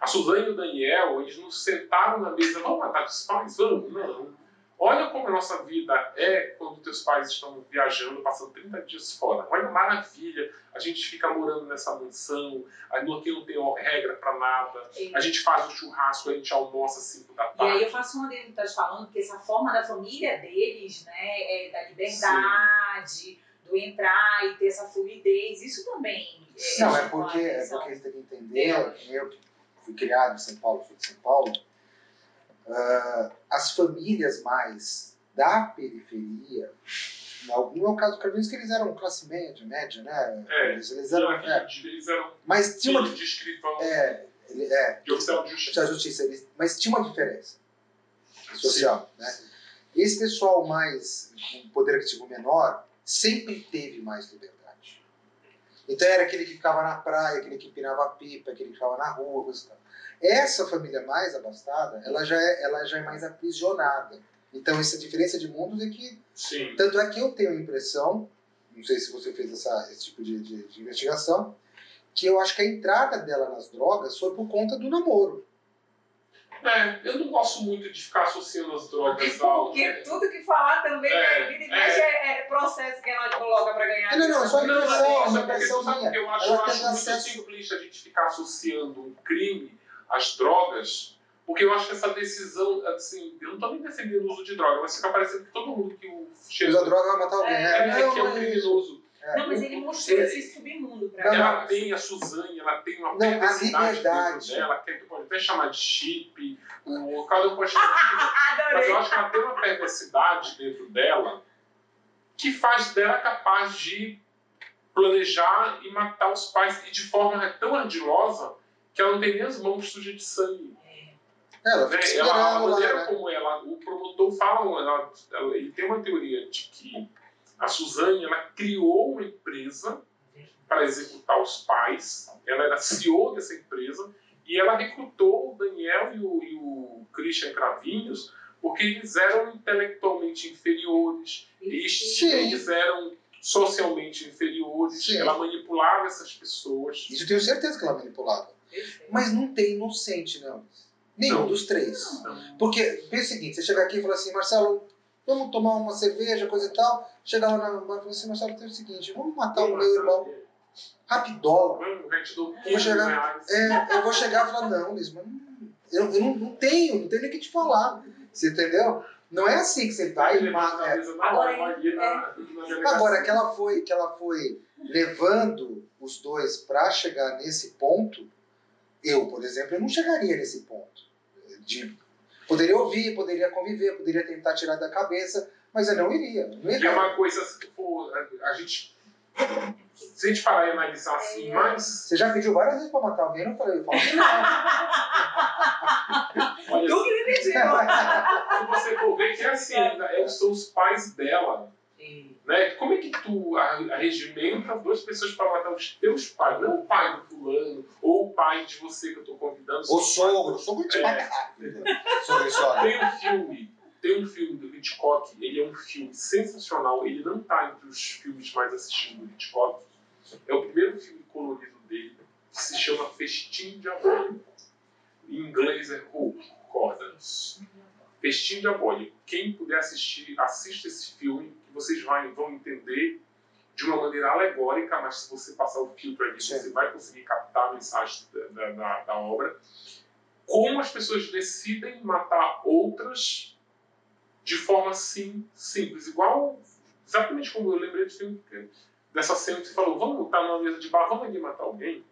A Suzane e o Daniel, eles não sentaram na mesa, vamos matar os pais? Vamos? Não. Olha como a nossa vida é quando teus pais estão viajando, passando 30 dias fora. Olha maravilha. A gente fica morando nessa mansão, aqui não tem regra para nada. Sim. A gente faz o churrasco, a gente almoça às 5 da tarde. E aí eu faço uma dele que tá falando, que essa forma da família deles, né, é da liberdade, Sim. do entrar e ter essa fluidez. Isso também. É, não, é porque, é porque você tem que entender, eu que fui criado em São Paulo, fui de São Paulo Uh, as famílias mais da periferia, no meu caso, Carlinhos, que eles eram classe média, média, né? É, eles, eles eram, é, eles eram mas tinha uma de escrivão é, ele, é, de oficial de justiça, justiça eles, mas tinha uma diferença social, Sim. né? Esse pessoal mais com poder aquisitivo menor sempre teve mais liberdade. Então era aquele que ficava na praia, aquele que empinava pipa, aquele que ficava na rua, coisa. Essa família mais abastada, ela já é, ela já é mais aprisionada. Então, essa diferença de mundos é que. Sim. Tanto é que eu tenho a impressão, não sei se você fez essa, esse tipo de, de, de investigação, que eu acho que a entrada dela nas drogas foi por conta do namoro. É, eu não gosto muito de ficar associando as drogas ao. Porque né? tudo que falar também é, vida e é, é, é, processo que ela coloca para ganhar. Não, não, só impressão, uma impressão minha. Eu acho, eu acho muito acesso... simplista a gente ficar associando um crime as drogas, porque eu acho que essa decisão, assim, eu não estou nem defendendo o uso de droga, mas fica parecendo que todo mundo que o cheiro. Usa droga vai matar alguém. É, é, é, que é um criminoso. É. Não, mas ele mostrou esse submundo pra ela. Ela tem a Suzane, ela tem uma não, perversidade dentro dela, que tu pode até chamar de chip, o cada um pode chamar de Mas eu acho que ela tem uma perversidade dentro dela que faz dela capaz de planejar e matar os pais e de forma tão ardilosa que ela não tem nem as mãos sujas de sangue. É, ela, né? ela a maneira lá, né? como ela, o promotor fala, ela, ela, ele tem uma teoria de que a Suzane ela criou uma empresa para executar os pais, ela era CEO dessa empresa e ela recrutou o Daniel e o, e o Christian Cravinhos porque eles eram intelectualmente inferiores, eles, eles eram socialmente inferiores, Sim. ela manipulava essas pessoas. Isso eu tenho certeza que ela manipulava. Mas não tem inocente, não. Nenhum não. dos três. Não. Porque, pensa o seguinte, você chegar aqui e falar assim, Marcelo, vamos tomar uma cerveja, coisa e tal. Chegar lá na bar e falar assim, Marcelo, tem o seguinte, vamos matar o meu irmão. Rapidola. Eu vou chegar, é, eu vou chegar e falar, não, Liz, mas eu, eu não, não tenho, não tenho nem o que te falar. Você entendeu? Não é assim que você vai e mata. É. Agora, é. Agora que ela foi, que ela foi levando os dois para chegar nesse ponto, eu, por exemplo, eu não chegaria nesse ponto. De, poderia ouvir, poderia conviver, poderia tentar tirar da cabeça, mas eu não iria. Não iria. E é uma coisa, tipo, a, a gente. Se a gente parar e analisar assim, é. mas. Você já pediu várias vezes pra matar alguém, eu falei, eu falo que não. tu que me pediu. Se você for ver que é assim, é, são os pais dela né? Como é que tu arregimenta duas pessoas para matar os teus pais? Não o pai do fulano, ou o pai de você que eu estou convidando. O sogro, o sogro te é. matar. Tem um filme, tem um filme do Hitchcock, ele é um filme sensacional, ele não está entre os filmes mais assistidos do Hitchcock. É o primeiro filme colorido dele, que se chama Festim Diabólico. Em inglês é Hope, Cordas. Festim Diabólico. Quem puder assistir, assista esse filme, que vocês vão, entender de uma maneira alegórica, mas se você passar o filtro ali, Sim. você vai conseguir captar a mensagem da, da, da obra. Como as pessoas decidem matar outras de forma sim, simples, igual exatamente como eu lembrei filme dessa cena que você falou, vamos estar numa mesa de bar, vamos ali matar alguém.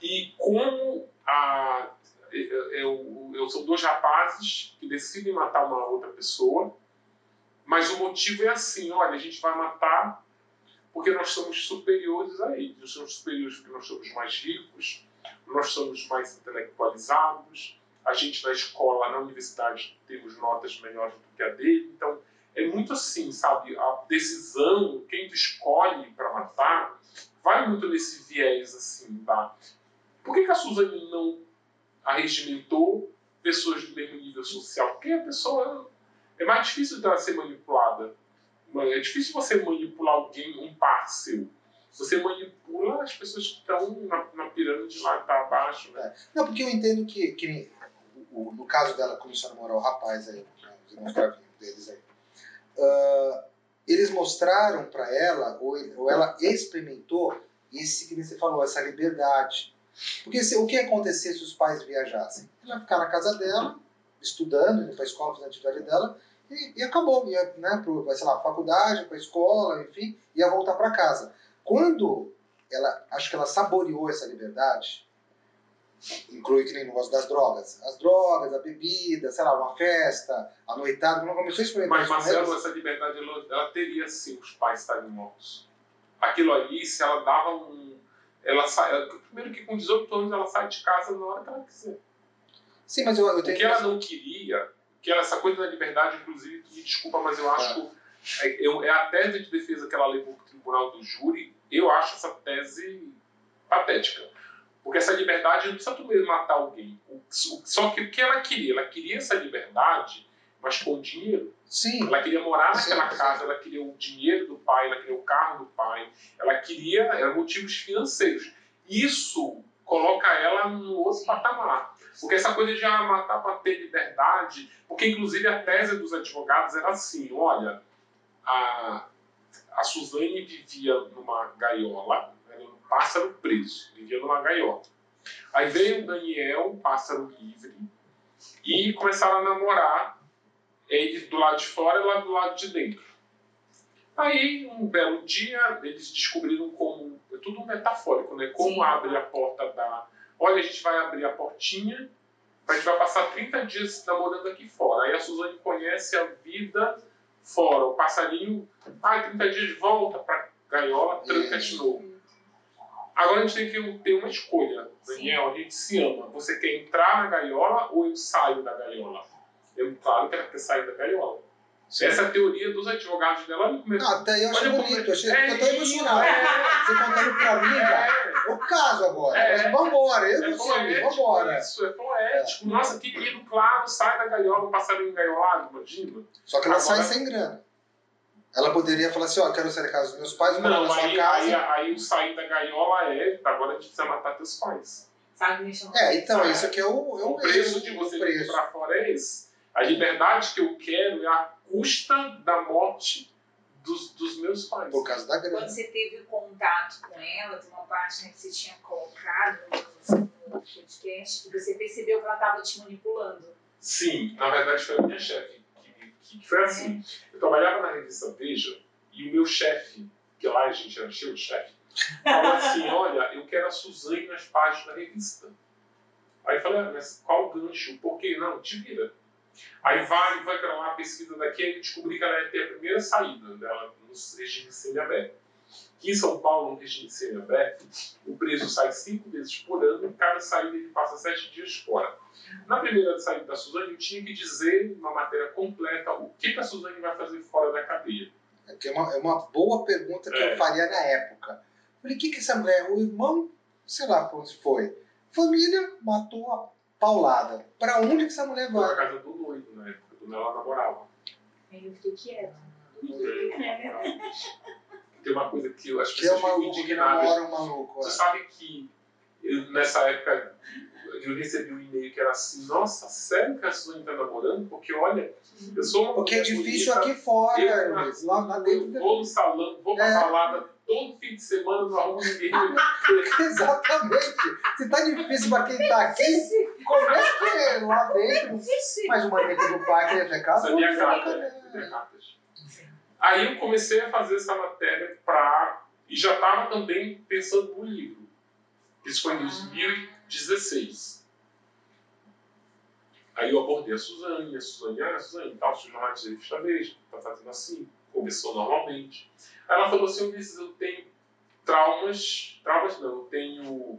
E como a, eu, eu sou dois rapazes que decidem matar uma outra pessoa, mas o motivo é assim, olha, a gente vai matar porque nós somos superiores a eles. Nós somos superiores porque nós somos mais ricos, nós somos mais intelectualizados, a gente na escola, na universidade, temos notas melhores do que a dele. Então, é muito assim, sabe? A decisão, quem tu escolhe para matar, vai muito nesse viés, assim, tá? Por que, que a Suzane não arregimentou pessoas do mesmo nível social? Porque a pessoa é mais difícil dela ser manipulada. É difícil você manipular alguém, um par seu. Você manipula as pessoas que estão na, na pirâmide lá para baixo. Né? É. Não, porque eu entendo que, que o, no caso dela começou a namorar o rapaz aí, né, os irmãos deles aí. Uh, eles mostraram para ela, ou, ou ela experimentou, esse que você falou, essa liberdade. Porque se, o que acontecer se os pais viajassem? Ela ia ficar na casa dela, estudando, indo para a escola, fazendo a atividade dela, e, e acabou. Ia né, para sei lá, faculdade, para escola, enfim, ia voltar para casa. Quando ela, acho que ela saboreou essa liberdade, inclui que nem no negócio das drogas. As drogas, a bebida, sei lá, uma festa, a noitada, não começou a experimentar Mas, Marcelo, essa liberdade, ela teria sim os pais estarem mortos. Aquilo ali, se ela dava um. Ela sai, primeiro que com 18 anos ela sai de casa na hora que ela quiser. Sim, mas eu, eu tenho. O que ela não queria, que ela, essa coisa da liberdade, inclusive, me desculpa, mas eu acho é. que é, é a tese de defesa que ela levou para o tribunal do júri, eu acho essa tese patética porque essa liberdade não precisa tu mesmo matar alguém. Só que o que ela queria? Ela queria essa liberdade, mas com dinheiro. Sim. Ela queria morar naquela sim, casa, sim. ela queria o dinheiro do pai, ela queria o carro do pai, ela queria eram motivos financeiros. Isso coloca ela no outro patamar. Porque essa coisa de ah, matar para ter liberdade, porque inclusive a tese dos advogados era assim, olha, a, a Suzane vivia numa gaiola, pássaro preso, vivia numa gaiola. Aí veio o Daniel, um pássaro livre, e começaram a namorar, ele do lado de fora e lá do lado de dentro. Aí, um belo dia, eles descobriram como. Tudo metafórico, né? Como Sim. abre a porta da. Olha, a gente vai abrir a portinha, a gente vai passar 30 dias namorando aqui fora. Aí a Suzane conhece a vida fora. O passarinho, ah, 30 dias volta para gaiola, tranca de novo. Agora a gente tem que ter uma escolha. Daniel, a gente se ama. Você quer entrar na gaiola ou eu saio da gaiola? Eu, claro, quero que sair da gaiola. Sim. Essa é teoria dos advogados dela. Olha como Não, até eu achei bonito, eu achei é, eu tô emocionado. É, você contando pra mim, cara. É, o caso agora. É, vambora, eu é você, vambora. Isso, é poético. É. Nossa, que lindo, claro, sai da gaiola, passarinho engaiolado, imagina. Só que ela agora, sai sem grana. Ela poderia falar assim, ó, oh, quero sair da casa dos meus pais, não, na sua aí, casa. Aí, aí o sair da gaiola é, agora a gente precisa matar teus pais. Sabe, é, então, isso aqui é o, é o, o preço de você ir pra fora é esse. A liberdade que eu quero é a custa da morte dos, dos meus pais. Por causa da grana. Quando você teve contato com ela, tem uma parte né, que você tinha colocado no podcast, que você percebeu que ela estava te manipulando. Sim, na verdade foi a minha chefe que foi assim. Eu trabalhava na revista Veja e o meu chefe, que lá a gente era cheio de chefe, falou assim: Olha, eu quero a Suzane nas páginas da revista. Aí eu falei: ah, Mas qual o gancho? Por quê? Não, te vira. Aí vai, vai para lá, pesquisa daqui, e descobri que ela ia ter a primeira saída dela no regime semiaberto. Aqui em São Paulo, no regime semiaberto, o preso sai cinco vezes por ano e cada saída ele passa sete dias fora. Na primeira saída da Suzane, eu tinha que dizer, uma matéria completa, o que, que a Suzane vai fazer fora da cadeia. É, uma, é uma boa pergunta que é. eu faria na época. Falei, o que, que essa mulher, o irmão, sei lá para onde foi, família matou a paulada. Para onde que essa mulher vai? Para casa do noivo, na época, quando ela namorava. Aí eu fiquei quieta. Tem uma coisa que eu acho que, que é uma indignado. Um maluco, Você é. sabe que eu, nessa época eu recebi um e-mail que era assim, nossa, sério que a Suzane tá namorando? Porque olha, eu sou uma Porque é difícil bonita, aqui fora, eu, lá, lá dentro. Vou no salão, vou pra é. balada todo fim de semana, não arrumo ninguém. Exatamente. Se tá difícil pra quem tá aqui, como é que é lá dentro? Mas uma amiga do pai que é casa. Sabia carta, né? Aí eu comecei a fazer essa matéria pra. E já estava também pensando no livro. Isso foi em 2016. Aí eu abordei a Suzane, a Suzane, ah, Suzane, tal, se o de revista Veja, tá fazendo assim. Começou normalmente. Aí ela falou assim, Ulisses, eu tenho traumas, traumas não, eu tenho,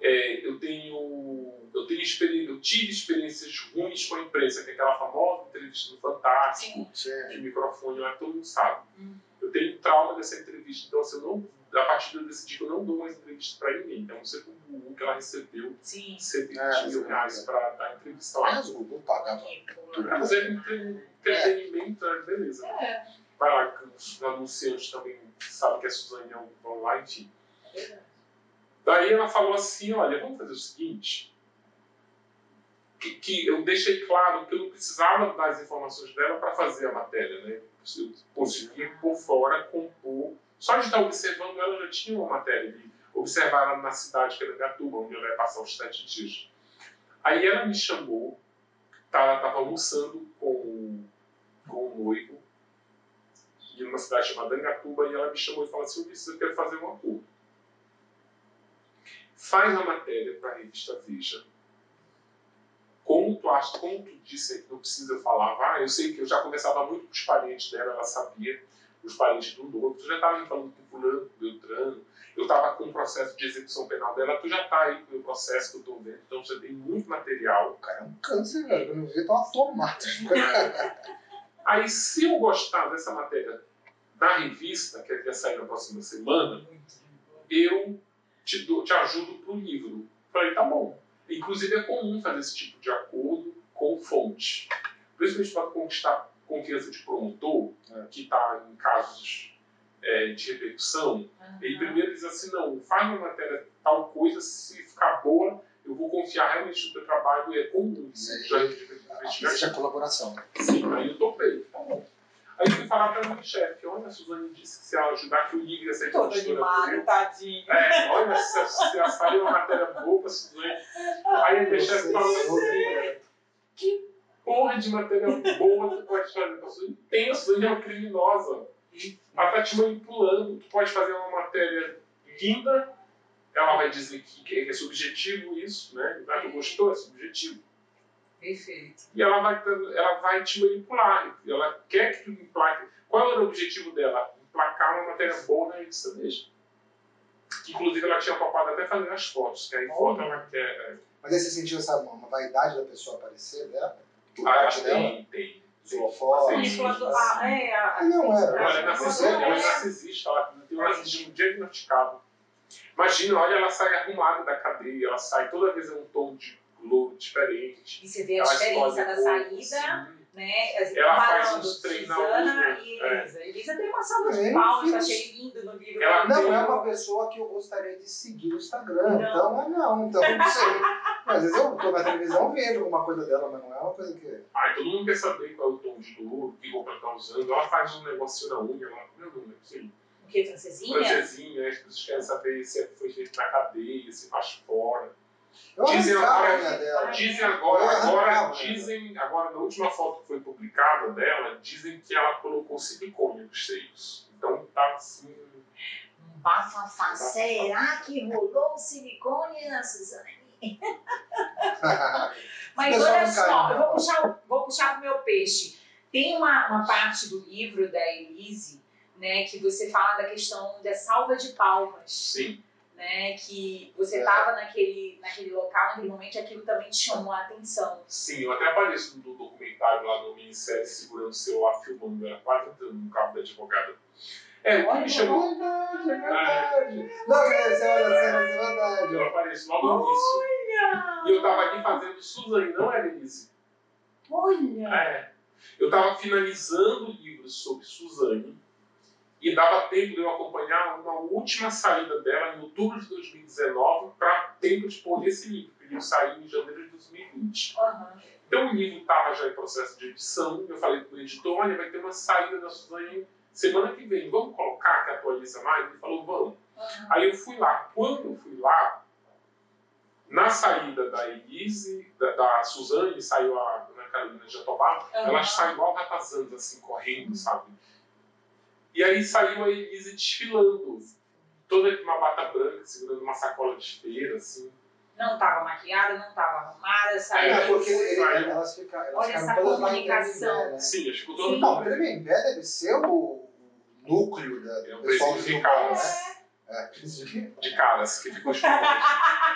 é, eu tenho, eu tenho experiência, eu tive experiências ruins com a imprensa, que é aquela famosa entrevista no Fantástico, Sim. de microfone lá, todo mundo sabe. Hum. Eu tenho trauma dessa entrevista, então assim, eu não a partir eu decidi que eu não dou mais entrevista para ninguém. Então, você com o Google que ela recebeu Sim. 120 é, mil reais para dar entrevista lá. Mas o Google pagava. Mas é entretenimento, é. beleza. É. Vai lá, que os anunciantes também sabem que a Suzane vão lá, enfim. É Daí ela falou assim: olha, vamos fazer o seguinte. Que, que eu deixei claro que eu não precisava das informações dela para fazer a matéria, né? Eu conseguia por fora compor só de estar observando ela já tinha uma matéria de observar ela na cidade que era Gatuba, onde ela ia passar os sete dias. Aí ela me chamou, tá, ela estava almoçando com, com o noivo, em uma cidade chamada Angatuba, e ela me chamou e falou assim, eu quero fazer um acordo. Faz a matéria para a revista Veja, como tu acha, como tu disse que não precisa falar, ah, eu sei que eu já conversava muito com os parentes dela, ela sabia, os parentes do outro, tu já estava falando com fulano, com Beltrano, eu estava com um processo de execução penal dela, tu já está aí com o processo que eu estou vendo, então você tem muito material. O cara é um câncer, velho, eu não vi, uma tomate. aí, se eu gostar dessa matéria da revista, que vai sair na próxima semana, eu te, dou, te ajudo para o livro. Falei, tá bom. Inclusive é comum fazer esse tipo de acordo com fonte. Principalmente para conquistar confiança de promotor, é. que está em casos é, de repercussão, uhum. e primeiro diz assim, não, faz uma matéria tal coisa, se ficar boa, eu vou confiar realmente no teu trabalho, é comum isso. É, já, já é colaboração. Sim, aí eu topei, tá bom. Aí eu fui falar para o chefe, olha, a Suzane disse que se ela ajudar que eu ligue essa editora. Todo animado, tadinho. É, olha, se, se ela sair uma matéria boa para Suzane. Aí a minha chefe falou assim, porra de matéria boa tu pode fazer. Pessoa intensa, ele é uma criminosa. Ela tá te manipulando. Tu pode fazer uma matéria linda, ela vai dizer que é subjetivo isso, né? Ah, tu gostou, é subjetivo. Perfeito. E ela vai, ela vai te manipular. Ela quer que tu emplaque. Qual era o objetivo dela? Emplacar uma matéria boa na revista mesmo. Inclusive, ela tinha topado até fazer as fotos, que aí foto ela quer. É. Mas aí você sentiu essa uma vaidade da pessoa aparecer dela? Ah, tem, tem. Sua foto. Ah, é, a, não é narcisista, ela é narcisista, ela tem um narcisismo diagnosticado. Imagina, olha, ela sai arrumada da cadeia, ela sai toda vez em um tom de louro diferente. E você vê a diferença da saída né? Ela faz uns treinamentos. e Elisa. É. Elisa tem uma salva de palmas, achei lindo no livro. Ela não tem... é uma pessoa que eu gostaria de seguir no Instagram, não. então é não, então não sei. Às vezes eu tô na televisão vejo alguma coisa dela, mas não é uma coisa que. Ai, todo mundo quer saber qual é o tom de louro, que roupa ela tá usando. Ela faz um negocinho na unha, ela, meu nome, sei. O que, francesinha? Francesinha, as pessoas querem saber se foi feito na cadeia, se faz fora. Eu dizem agora, dela. dizem agora, agora, dizem, agora na última foto que foi publicada dela, dizem que ela colocou silicone nos seios. Então tá assim. Um bafafá. Será que rolou silicone na Suzane? Mas olha só, eu vou puxar, vou puxar pro meu peixe. Tem uma, uma parte do livro da Elise, né, que você fala da questão da salva de palmas. Sim né? Que você estava é. naquele, naquele local, naquele momento, e aquilo também te chamou a atenção. Sim, eu até apareço no documentário lá no minissérie segurando o celular, filmando, era quase entrando no carro da advogada. É, o que me chamou. É verdade, é verdade. Não, você olha a cena, é verdade. Eu apareço logo no início. Olha! E eu estava aqui fazendo Suzane, não é, Denise? Olha! É. Eu estava finalizando livros sobre Suzane e dava tempo de eu acompanhar uma última saída dela em outubro de 2019 para tempo de pôr esse livro. livro saiu em janeiro de 2020. Uhum. Então o livro estava já em processo de edição. Eu falei com o editor: olha, vai ter uma saída da Suzane semana que vem. Vamos colocar que atualiza mais? Ele falou: vamos. Uhum. Aí eu fui lá. Quando eu fui lá, na saída da Elise, da, da Suzane, saiu a Ana Carolina de Jatobá, Uhum. elas saem igual ratazanas, assim, correndo, sabe? E aí saiu a Elise desfilando, toda com uma bata branca, segurando uma sacola de feira, assim. Não estava maquiada, não estava arrumada, saiu. É, porque ele- elas ficam, elas Olha essa comunicação. Né? Sim, acho que todo Sim. Não, mundo. Tremembé deve ser o núcleo da, É um do pessoal de caras. né? É, presídio de quê? De caras, que ficou famoso.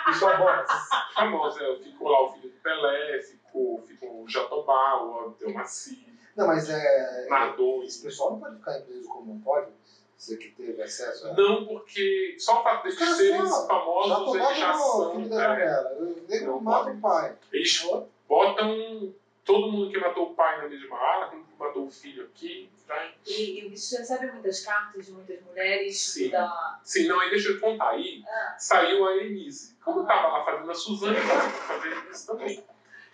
Pessoal bom. famoso é, ficou lá o filho do Pelé, ficou, ficou o Jatobá, o Abdelmaci, Não, mas é. Esse Nardões. pessoal não pode ficar em preso comum, pode? Você que teve acesso a. Não, porque só o fato caras serem famosos, eles já o são. filho da é, janela. O nego Não mata o pai. eles botam todo mundo que matou o pai na mesma área, todo mundo que matou o filho aqui. Tá? E, e você recebe muitas cartas de muitas mulheres Sim. da. Sim, não, aí deixa eu contar. Aí Ah, saiu a Elise. Como eu tava lá fazendo a Suzane, eu fui fazer a Elise também.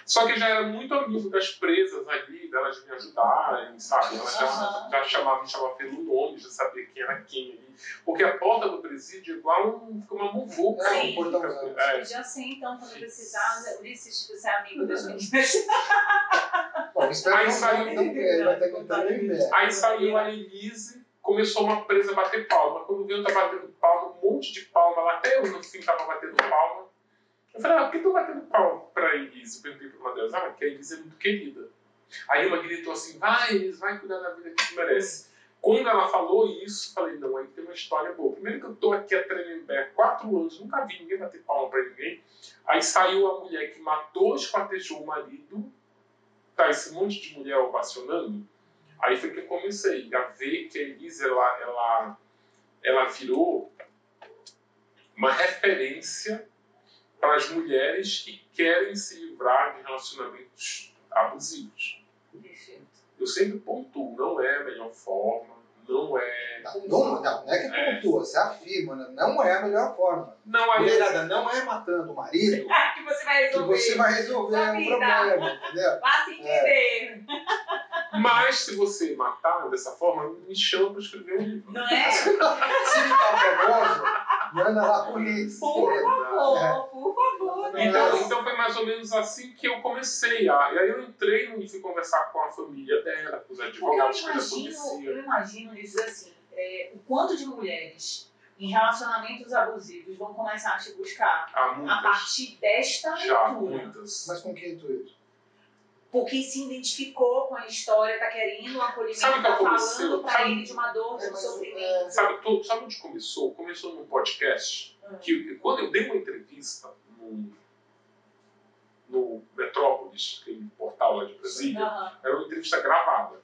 Só que eu já era muito amigo das presas ali, delas me ajudarem, sabe? Elas já, já chamavam, me chamavam pelo nome, já sabia quem era quem ali. Porque a porta do presídio é igual um, fica uma muvuca. É, um Sim. portãozão. É, já sei, então, quando precisar, Ulisses, você é amigo das meninas. Bom, espero Aí saiu- não, não, ele vai ter que pé. Aí saiu a Elise, começou uma presa a bater palma. Quando viu, eu tava batendo palma, um monte de palma lá, até eu no fim tava batendo palma. Eu falei, ah, por que tu batendo palma pra Elise? Eu perguntei pra uma delas, ah, porque a Elise é muito querida. Aí uma gritou assim, vai Elise, vai cuidar da vida que tu merece. Quando ela falou isso, falei, não, aí tem uma história boa. Primeiro que eu tô aqui a Tremembé há quatro anos, nunca vi ninguém bater palma pra ninguém. Aí saiu a mulher que matou, esquartejou o marido, tá esse monte de mulher ovacionando. Aí foi que eu comecei a ver que a Elise, ela, ela, ela virou uma referência para as mulheres que querem se livrar de relacionamentos abusivos. Perfeito. Eu sempre pontuo, não é a melhor forma, não é... Não, não, não, não é que É. pontua, você afirma, né? não é a melhor forma. Não, aí Mulherada, não é matando o marido Ah, que você vai que resolver. você vai resolver um vida. problema, entendeu? Vá se entender. Mas se você matar dessa forma, me chama para escrever um livro. Não é? Se ficar famoso, manda lá a polícia. Por É. favor, por favor. né? Então, Nossa. então foi mais ou menos assim que eu comecei a. E aí eu entrei e fui conversar com a família dela, com os advogados que eu conhecia. eu imagino dizer assim, é, o quanto de mulheres em relacionamentos abusivos vão começar a te buscar a partir desta Já, leitura. muitas. Mas com que intuito? Porque se identificou com a história, tá querendo um acolhimento, tá aconteceu? falando pra Sabe- ele de uma dor, de É, um sofrimento. Sabe, tu- sabe onde começou? Começou num podcast Hum. que quando eu dei uma entrevista no, no Metrópolis, aquele portal lá de Brasília, Aham. era uma entrevista gravada.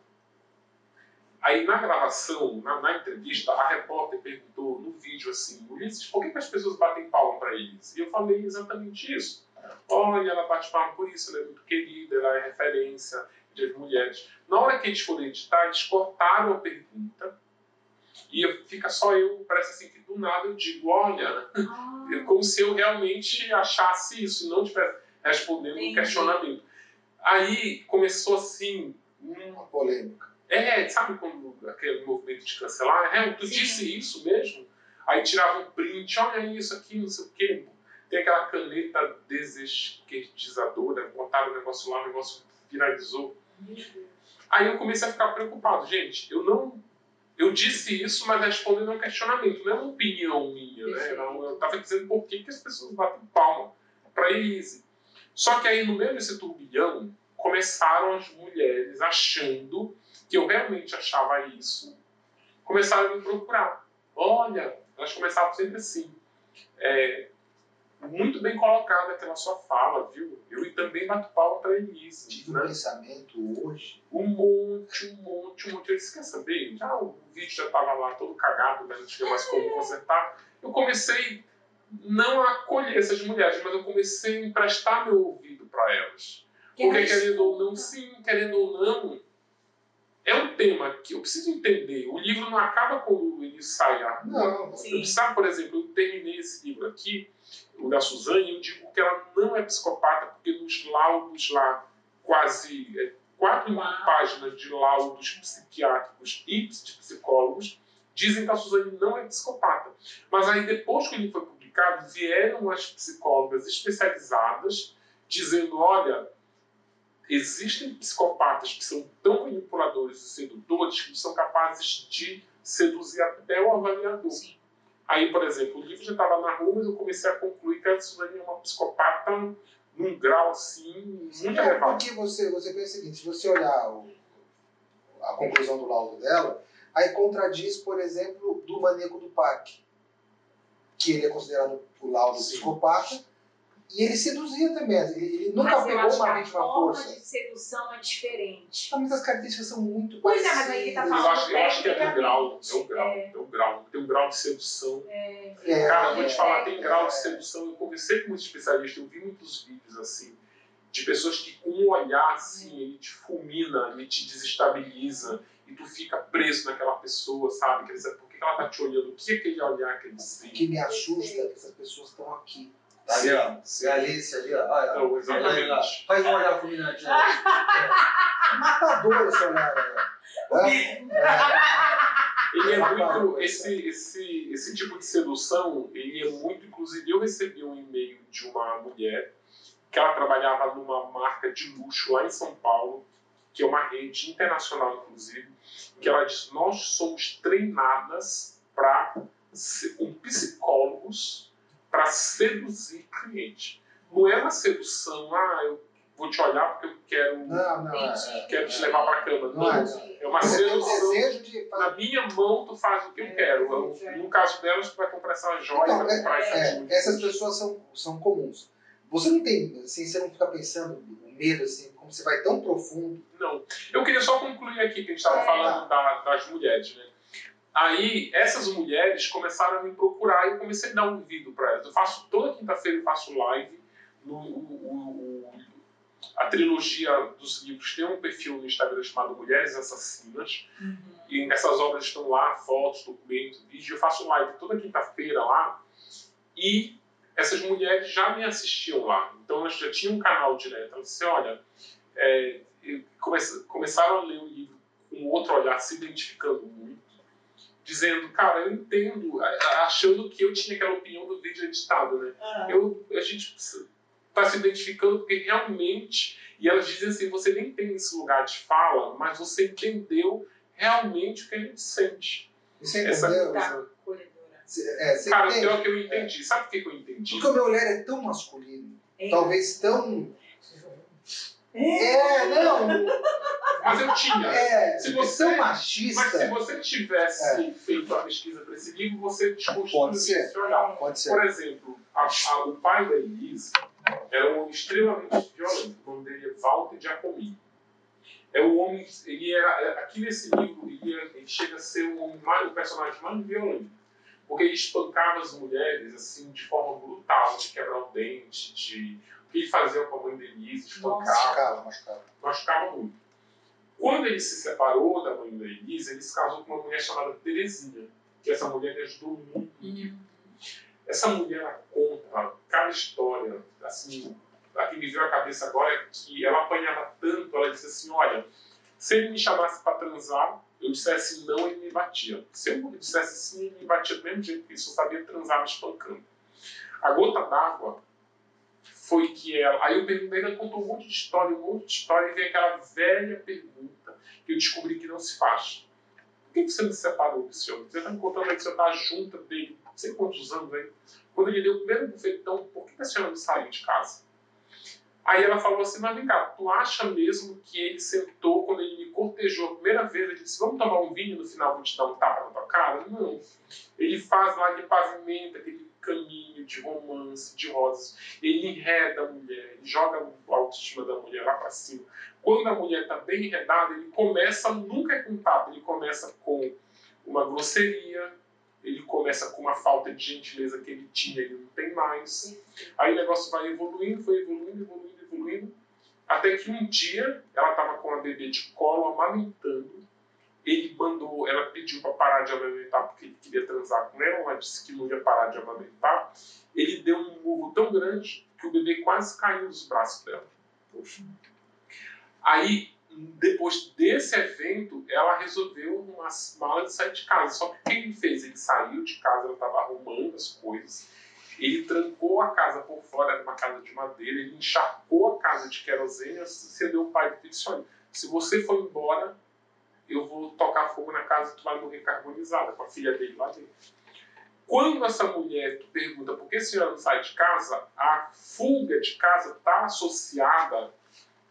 Aí na gravação, na, na entrevista, a repórter perguntou no vídeo assim, Ulisses, por que, que as pessoas batem palma para eles? E eu falei exatamente isso. Olha, ela bate palma por isso, ela é muito querida, ela é referência de mulheres. Na hora que eles foram editar, eles cortaram a pergunta e fica só eu, parece assim que do nada eu digo, olha, Ah, como se eu realmente achasse isso e não estivesse respondendo um questionamento. Aí começou assim, um Uma polêmica. é, sabe quando aquele movimento de cancelar? É, tu Sim. disse isso mesmo? Aí tirava um print, olha isso aqui, não sei o quê. Tem aquela caneta desesquertizadora, botaram o negócio lá, o negócio viralizou. Aí eu comecei a ficar preocupado. Gente, eu não. Eu disse isso, mas respondendo a um questionamento, não é uma opinião minha, né? Eu estava dizendo por que, que as pessoas batem palma para Elise. Só que aí, no meio desse turbilhão, começaram as mulheres achando que eu realmente achava isso, começaram a me procurar. Olha, elas começavam sempre assim. É, muito bem colocada aquela sua fala, viu? Eu também bato palma para Elise. Tive um né? pensamento hoje. Um monte, um monte, um monte. Eu disse, quer saber? Já, o vídeo já estava lá todo cagado, mas não tinha mais como consertar. Eu comecei não a acolher essas mulheres, mas eu comecei a emprestar meu ouvido para elas. Porque Quer querendo ou não, sim, querendo ou não, é um tema que eu preciso entender. O livro não acaba quando ele sai. a- Não, Sim. Eu precisava, por exemplo, eu terminei esse livro aqui, o da Suzane, eu digo que ela não é psicopata, porque nos laudos lá, quase é, 4 mil páginas de laudos psiquiátricos e de psicólogos, dizem que a Suzane não é psicopata. Mas aí, depois que ele foi publicado, vieram as psicólogas especializadas dizendo: olha, existem psicopatas que são tão manipuladores e sedutores que são capazes de seduzir até o avaliador. Sim. Aí, por exemplo, o livro já estava na rua, mas eu comecei a concluir que a Suzane é uma psicopata num grau assim muito é. Porque você, você pensa o seguinte: se você olhar o, a conclusão do laudo dela, aí contradiz, por exemplo, do maníaco do parque, que ele é considerado o laudo Sim. psicopata e ele seduzia também. Ele, ele nunca pegou uma vítima força. A forma de sedução é diferente. Ah, mas as características são muito pois parecidas. Pois é, mas aí ele tá falando eu acho, eu acho que é do grau. É o grau. É. é o grau. Tem um grau de sedução. É. é. Cara, vou te falar, tem grau de sedução. Eu conversei com muitos especialistas, eu vi muitos vídeos assim. De pessoas que com um olhar assim, ele te fulmina, ele te desestabiliza e tu fica preso naquela pessoa, sabe? Quer dizer, por que ela tá te olhando? O que é aquele olhar que ele O que me assusta é que essas pessoas estão aqui Tá ali, ó. Galícia ali, ó. Olha, então, exatamente. Faz um olhar fulminante. Né? É. Matador esse olhar, né? Ele é muito. Esse, esse, esse tipo de sedução, ele é muito. Inclusive, eu recebi um e-mail de uma mulher que ela trabalhava numa marca de luxo lá em São Paulo, que é uma rede internacional, inclusive, que ela diz: Nós somos treinadas para com psicólogos para seduzir cliente. Não é uma sedução, ah, eu vou te olhar porque eu quero, não, não, é, quero te levar para a cama. Não, não, é, é uma sedução. De... Na minha mão, tu faz o que eu é, quero. Eu, no caso delas, tu vai comprar essa joia, então, vai comprar é, é, Essas pessoas são, são comuns. Você não tem, assim, você não fica pensando o medo, assim, como você vai tão profundo. Não. Eu queria só concluir aqui que a gente estava falando da, das mulheres, né? Aí essas mulheres começaram a me procurar e eu comecei a dar um ouvido para elas. Eu faço toda quinta-feira eu faço live no o, o, a trilogia dos livros tem um perfil no Instagram chamado Mulheres Assassinas uhum. e essas obras estão lá, fotos, documentos, vídeos. Eu faço live toda quinta-feira lá e essas mulheres já me assistiam lá. Então elas já tinham um canal direto. Elas disseram, olha, é, começaram a ler o livro com outro olhar, se identificando muito dizendo, cara, eu entendo, achando que eu tinha aquela opinião do vídeo editado, né? Uhum. Eu, a gente está se identificando porque realmente, e elas dizem assim, você nem tem esse lugar de fala, mas você entendeu realmente o que a gente sente. Você Essa, entendeu? Tá, é, cara, entende? pior que eu entendi. É. Sabe por que eu entendi? Porque o meu olhar é tão masculino, é. talvez tão é, não. Mas eu tinha. É, se você é machista. Mas se você tivesse é. feito a pesquisa para esse livro, você desconstruiu esse olhar. Pode ser. Por exemplo, a, a, o pai da Elise era um homem extremamente violento. O nome dele é Walter Giacomi. É um homem. Ele era, é, aqui nesse livro, ele, ele chega a ser o, homem mais, o personagem mais violento. Porque ele espancava as mulheres assim de forma brutal, de quebrar o dente, de o que ele fazia com a mãe Denise, espancava. Machucava, machucava. Machucava muito. Quando ele se separou da mãe da Elise, ele se casou com uma mulher chamada Terezinha, que essa mulher me ajudou muito. Uhum. Essa mulher conta cada história, assim, a que me veio à cabeça agora é que ela apanhava tanto, ela disse assim, olha, se ele me chamasse para transar, eu dissesse não, ele me batia. Se eu dissesse sim, ele me batia do mesmo jeito, porque ele só sabia transar me espancando. A gota d'água foi que ela. Aí eu perguntei, ela contou um monte de história, um monte de história, e veio aquela velha pergunta que eu descobri que não se faz. Por que você me separou desse homem? Você está me contando aí que você está junto dele, não sei quantos anos aí. Quando ele deu o primeiro bufetão, por que a senhora não saiu de casa? Aí ela falou assim, mas vem cá, tu acha mesmo que ele sentou quando ele me cortejou a primeira vez, ele disse, vamos tomar um vinho no final, vou te dar um tapa na tua cara? Não. Ele faz lá, ele pavimenta aquele caminho de romance, de rosas. Ele enreda a mulher, ele joga a autoestima da mulher lá para cima. Quando a mulher está bem enredada, ele começa, nunca é com tapa, ele começa com uma grosseria, ele começa com uma falta de gentileza que ele tinha, ele não tem mais. Aí o negócio vai evoluindo, foi evoluindo, evoluindo, evoluindo, até que um dia ela estava com a bebê de colo, amamentando, ele mandou, ela pediu para parar de amamentar porque ele queria transar com ela, ela disse que não ia parar de amamentar. ele deu um murro tão grande que o bebê quase caiu dos braços dela. Poxa. Aí, depois desse evento, ela resolveu umas malas e sair de casa. Só que o que ele fez? Ele saiu de casa, ela estava arrumando as coisas, ele trancou a casa por fora, era uma casa de madeira, ele encharcou a casa de querosene e acendeu o pai e disse: Olha, se você for embora, eu vou tocar fogo na casa tu vai morrer carbonizada, com a filha dele lá dentro. Quando essa mulher pergunta por que a senhora não sai de casa, a fuga de casa está associada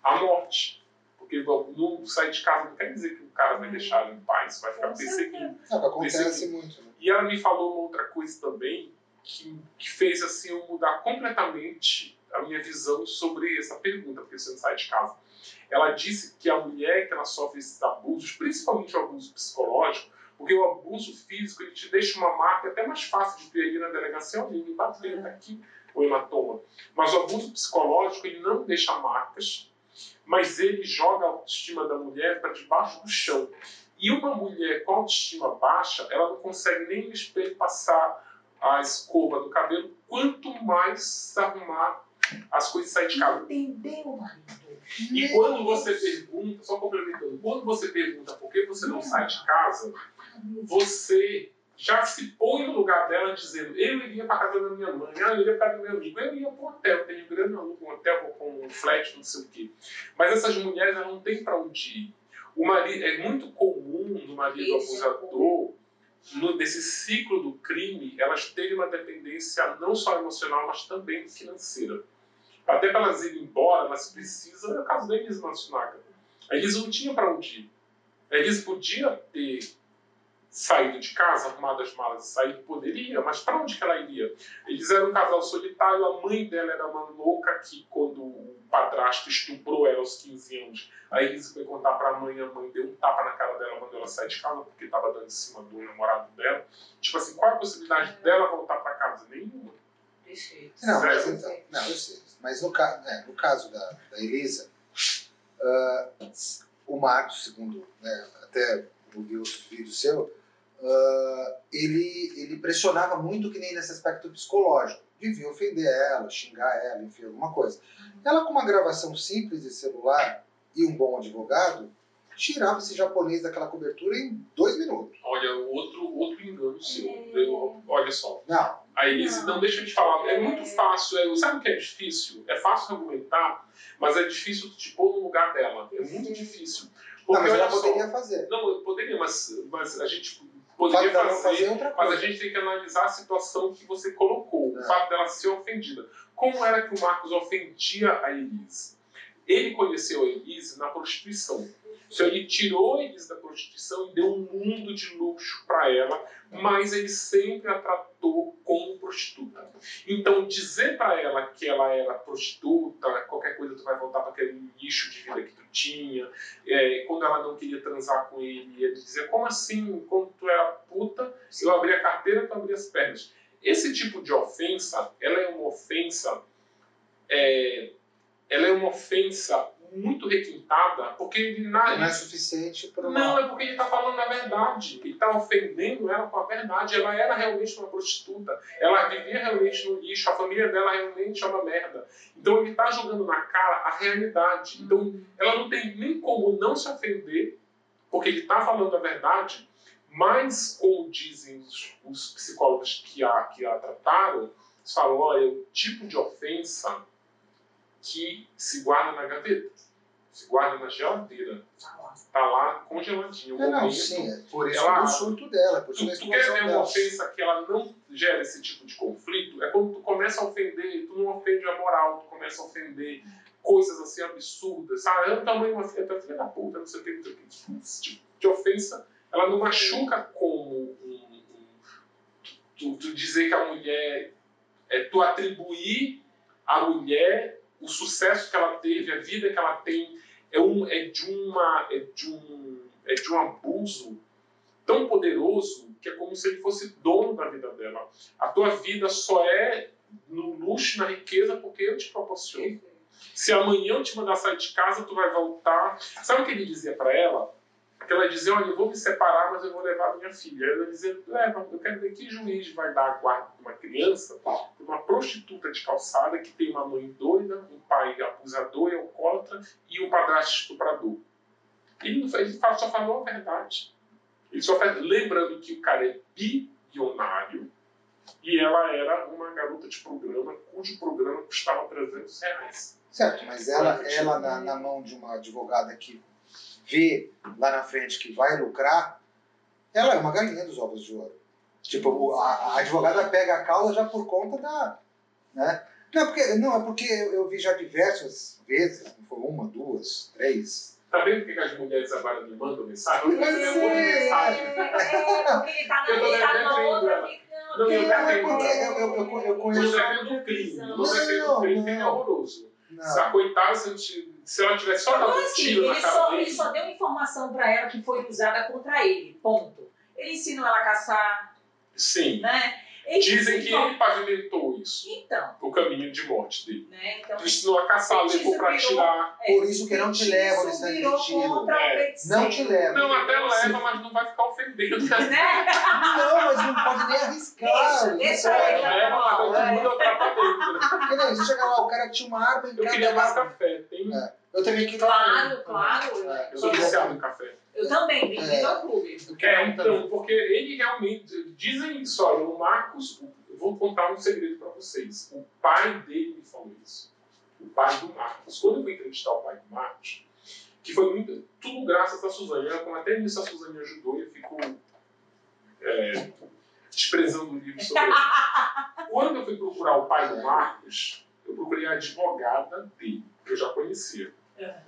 à morte. Porque não sair de casa não quer dizer que o cara vai deixar ela em paz, vai ficar perseguindo. Acontece muito. Né? E ela me falou uma outra coisa também, que, que fez assim eu mudar completamente a minha visão sobre essa pergunta, porque você não sai de casa. Ela disse que a mulher que ela sofre esses abusos, principalmente o abuso psicológico, porque o abuso físico ele te deixa uma marca até mais fácil de ter na delegacia, alguém me bateu, tá aqui o hematoma. Mas o abuso psicológico ele não deixa marcas, mas ele joga a autoestima da mulher para debaixo do chão. E uma mulher com autoestima baixa, ela não consegue nem espelho passar a escova do cabelo, quanto mais arrumar as coisas sair de casa. Entendeu, marido? E quando você pergunta, só complementando, quando você pergunta por que você não sai de casa, você já se põe no lugar dela dizendo, eu iria para casa da minha mãe, eu iria para casa do meu amigo, eu iria para um hotel, tenho grande aluno um hotel, vou com um flat, não sei o quê. Mas essas mulheres elas não têm para onde ir. O marido, é muito comum no marido Isso. abusador no, nesse ciclo do crime, elas terem uma dependência não só emocional, mas também financeira. Até para elas irem embora, elas precisam, é o caso da Elise Matsunaga. A Elise não tinha para onde ir. A Elise podia ter saído de casa, arrumado as malas e saído, poderia, mas para onde que ela iria? Eles eram um casal solitário, a mãe dela era uma louca que, quando o padrasto estuprou ela aos 15 anos, a Elise foi contar para a mãe, a mãe deu um tapa na cara dela quando ela sai de casa, porque estava dando em cima do namorado dela. Tipo assim, qual é a possibilidade dela voltar para casa? Nenhuma. Não, mas, então, não, eu sei. Mas no, né, no caso da, da Elisa, uh, o Marcos, segundo né, até ouvi outros vídeos seu, uh, ele, ele pressionava muito que nem nesse aspecto psicológico. Devia ofender ela, xingar ela, enfim, alguma coisa. Ela com uma gravação simples de celular e um bom advogado, tirava esse japonês daquela cobertura em dois minutos. Olha, outro, outro engano seu. Eu, olha só. Não. A Elise, não. não deixa de falar. É muito fácil. É, sabe o que é difícil? É fácil argumentar, mas é difícil te pôr no lugar dela. É muito difícil. Porque, não, mas ela poderia só, fazer. Não, eu poderia, mas, mas a gente poderia fazer, fazer mas a gente tem que analisar a situação que você colocou, é. o fato dela ser ofendida. Como era que o Marcos ofendia a Elise? Ele conheceu a Elise na prostituição. Então ele tirou a Elise da prostituição e deu um mundo de luxo para ela, mas ele sempre a tratou prostituta. Então dizer para ela que ela era prostituta, qualquer coisa tu vai voltar para aquele lixo de vida que tu tinha, é, quando ela não queria transar com ele, ele dizia, como assim, quando tu era puta, eu abri a carteira, tu abri as pernas. Esse tipo de ofensa, ela é uma ofensa, é, ela é uma ofensa muito requintada, porque ele não é suficiente para uma... Não, é porque ele está falando a verdade. Ele está ofendendo ela com a verdade. Ela era realmente uma prostituta. Ela vivia realmente no lixo. A família dela realmente é uma merda. Então ele está jogando na cara a realidade. Então ela não tem nem como não se ofender, porque ele está falando a verdade. Mas, como dizem os, os psicólogos que a, que a trataram, eles falam: olha, o tipo de ofensa que se guarda na gaveta, se guarda na geladeira. Tá lá congeladinho. É, não, sim, é por isso ela, o surto dela. Por isso tu, tu quer ver uma ofensa que ela não gera esse tipo de conflito? É quando tu começa a ofender, tu não ofende a moral, tu começa a ofender coisas assim absurdas. Ah, é o tamanho de uma filha, filha da puta, não sei o que, não sei o que. Esse tipo de ofensa, ela não machuca como um, um, tu, tu dizer que a mulher. É tu atribuir a mulher o sucesso que ela teve, a vida que ela tem, é, um, é, de, uma, é, de, um, é de um abuso tão poderoso que é como se ele fosse dono da vida dela. A tua vida só é no luxo, na riqueza, porque eu te proporciono. Se amanhã eu te mandar sair de casa, tu vai voltar. Sabe o que ele dizia para ela? Que ela dizia, olha, eu vou me separar, mas eu vou levar minha filha. Ela dizia, leva, eu quero ver que juiz vai dar a guarda de uma criança para uma prostituta de calçada que tem uma mãe doida, um pai abusador e alcoólatra e um padrasto estuprador. Ele, não, ele só falou a verdade. Ele só faz, lembrando que o cara é bilionário e ela era uma garota de programa cujo programa custava 300 reais. Certo, mas ela, ela na, na mão de uma advogada que vê lá na frente que vai lucrar, ela é uma galinha dos ovos de ouro. Tipo, a, a advogada pega a causa já por conta da. Né? Não, é porque, não, é porque eu, eu vi já diversas vezes, não foi uma, duas, três. Tá vendo por que as mulheres agora me mandam mensagem? Eu mandei é, uma mensagem. É, porque ele tá na, Eu tô tá outra vida. Não, eu Não, é eu, eu, eu, eu Eu conheço. defendo o crime. Eu Não, defendo o crime, é não. horroroso. Não. Se a coitada, se, se ela tivesse só dado Então, um assim, tiro na ele cara só, dele... ele só deu informação pra ela que foi usada contra ele. Ponto. Ele ensinou ela a caçar, Sim. né? Ele Dizem que ele pavimentou isso. Então, O caminho de morte dele. né? Então, Ele ensinou a caçar, levou pra virou- tirar. é, Por isso que não te leva instante virou de tiro. É. Não te leva. Não, até Sim. leva, mas não vai ficar ofendendo. Né? Não, mas não pode nem arriscar. Deixa, deixa Não ele. Leva, todo É. mundo é você chega lá, o cara tinha uma arma em Eu queria mais café. Tem... É. Eu também queria. Claro, claro. É, Eu sou viciado em café. Eu também, bem-vindo É. ao clube. É, então, porque ele realmente. Dizem isso, olha, o Marcos. Eu vou contar um segredo pra vocês. O pai dele me falou isso. O pai do Marcos. Quando eu fui entrevistar o pai do Marcos, que foi muito, tudo graças a Suzane. Ela, como até nisso a Suzane ajudou, eu fico é, desprezando o livro sobre ele. Quando eu fui procurar o pai do Marcos, eu procurei a advogada dele, que eu já conhecia,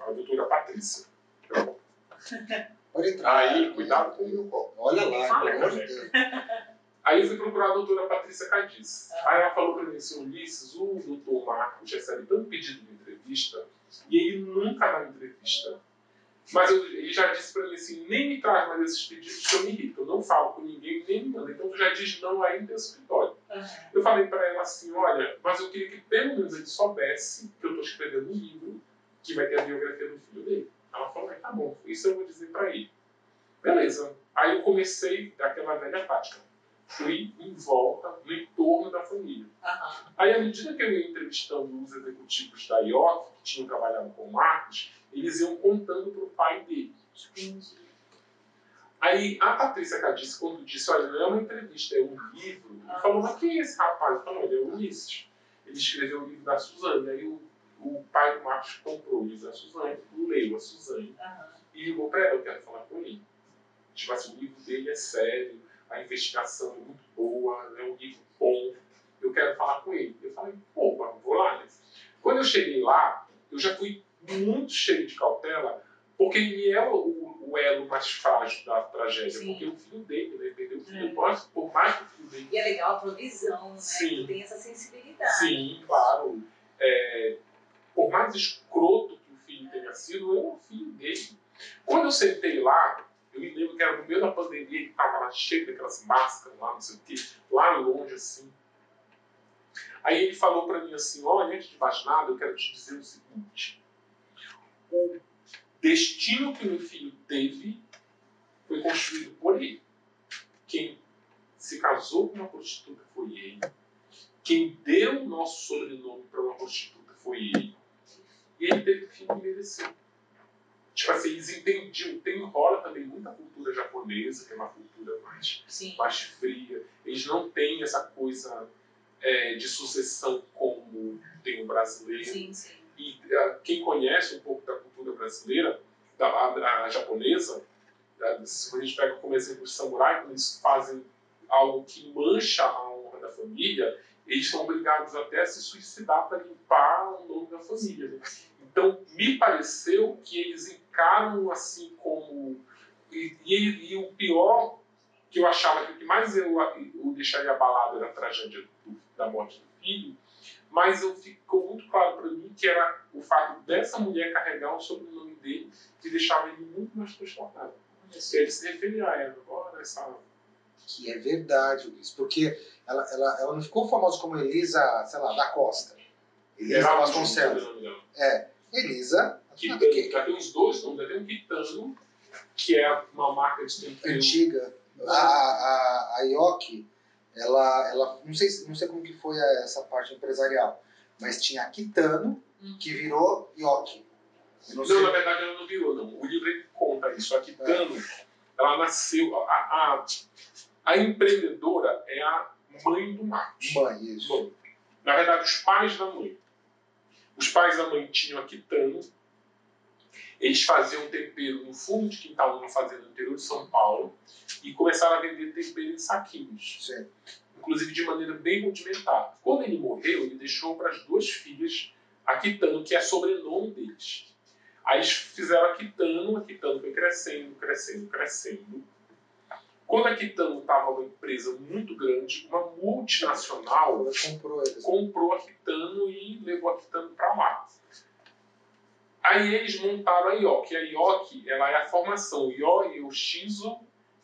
a doutora Patrícia. Pode entrar. Aí, cuidado com o meu copo. Olha lá, pelo amor de Deus. Aí eu fui procurar a doutora Patrícia Cadiz. Aí ela falou para mim assim, Ulisses, o doutor Marcos recebe tanto pedido de entrevista e ele nunca dá entrevista. Mas eu- ele já disse para mim assim, nem me traz mais esses pedidos que eu me irrito. Eu não falo com ninguém, nem me manda. Então tu já diz não aí no teu escritório. Eu falei para ela assim, olha, mas eu queria que pelo menos ele soubesse que eu estou escrevendo um livro que vai ter a biografia do filho dele. Ela falou, tá bom, isso eu vou dizer para ele. Beleza. Aí eu comecei aquela velha tática. Fui em volta, no entorno da família. Aham. Aí, à medida que eu ia entrevistando os executivos da IOC, que tinham trabalhado com o Marcos, eles iam contando para o pai dele. Aí a Patrícia Cadice, quando disse, olha, não é uma entrevista, é um livro, ele falou, mas quem é esse rapaz? Eu falei, olha, é o Ulisses. Ele escreveu o livro da Suzane. Aí o, o pai do Marcos comprou o livro da Suzane, leu a Suzane Aham. e ligou para ela, eu quero falar com ele. Tipo assim, o livro dele é sério, a investigação é muito boa, é um livro bom, eu quero falar com ele. Eu falei, pô, mas vou lá. Né? Quando eu cheguei lá, eu já fui muito cheio de cautela, porque ele é o, o elo mais frágil da tragédia, Sim. porque o filho dele, né, perdeu o filho, É. mas por mais que o filho dele E é legal a tua visão, né? Sim. Tu tem essa sensibilidade. Sim, claro. É, por mais escroto que o filho tenha sido, eu era o filho dele. Quando eu sentei lá, eu me lembro que era no meio da pandemia, ele estava lá cheio daquelas máscaras lá, não sei o quê, lá longe assim. Aí ele falou para mim assim: olha, antes de mais nada, eu quero te dizer o seguinte. O destino que meu filho teve foi construído por ele. Quem se casou com uma prostituta foi ele. Quem deu o nosso sobrenome para uma prostituta foi ele. E ele teve o filho que mereceu. Tipo assim, eles entendiam. Tem rola também muita cultura japonesa, que é uma cultura mais, Sim. mais fria. Eles não têm essa coisa é, de sucessão como tem o brasileiro. Sim, sim. E eh, quem conhece um pouco da cultura brasileira, da japonesa, se a gente pega como exemplo os samurai, quando eles fazem algo que mancha a honra da família, eles são obrigados até a se suicidar para limpar o nome da família. né? Então, me pareceu que eles encaram assim como. E, e- e o pior que eu achava que o que mais eu, o deixaria abalado era a tragédia do- da morte do filho, mas eu ficou muito claro para mim que era o fato dessa mulher carregar o sobrenome dele que deixava ele muito mais transformado. Que ele se referia a ela, agora essa. Que é verdade, Luiz. Porque ela, ela, ela não ficou famosa como Elisa, sei lá, da Costa. Elisa Vasconcelos. dela. É, Elisa. Que tem, que- tem uns dois nomes, tem um Quitano que é uma marca de tempero antiga. A, a, a Yoki, ela, ela não, sei, não sei como que foi essa parte empresarial, mas tinha a Kitano, hum. que virou Yoki. Não, não na verdade ela não virou, não. O livro ele conta isso. A Kitano, é. ela nasceu. A, a, a empreendedora é a mãe do Marcos. Mãe, isso. Mãe. Na verdade, os pais da mãe. Os pais da mãe tinham a Kitano, eles faziam tempero no fundo de quintal, numa fazenda no interior de São Paulo, e começaram a vender tempero em saquinhos. Inclusive de maneira bem rudimentar. Quando ele morreu, ele deixou para as duas filhas a Quitano, que é sobrenome deles. Aí eles fizeram a Quitano, a Quitano foi crescendo, crescendo, crescendo. Quando a Quitano estava uma empresa muito grande, uma multinacional comprou, comprou a Quitano e levou a Quitano para lá. Aí eles montaram a IOC. A IOC ela é a formação Io, Yoshizo,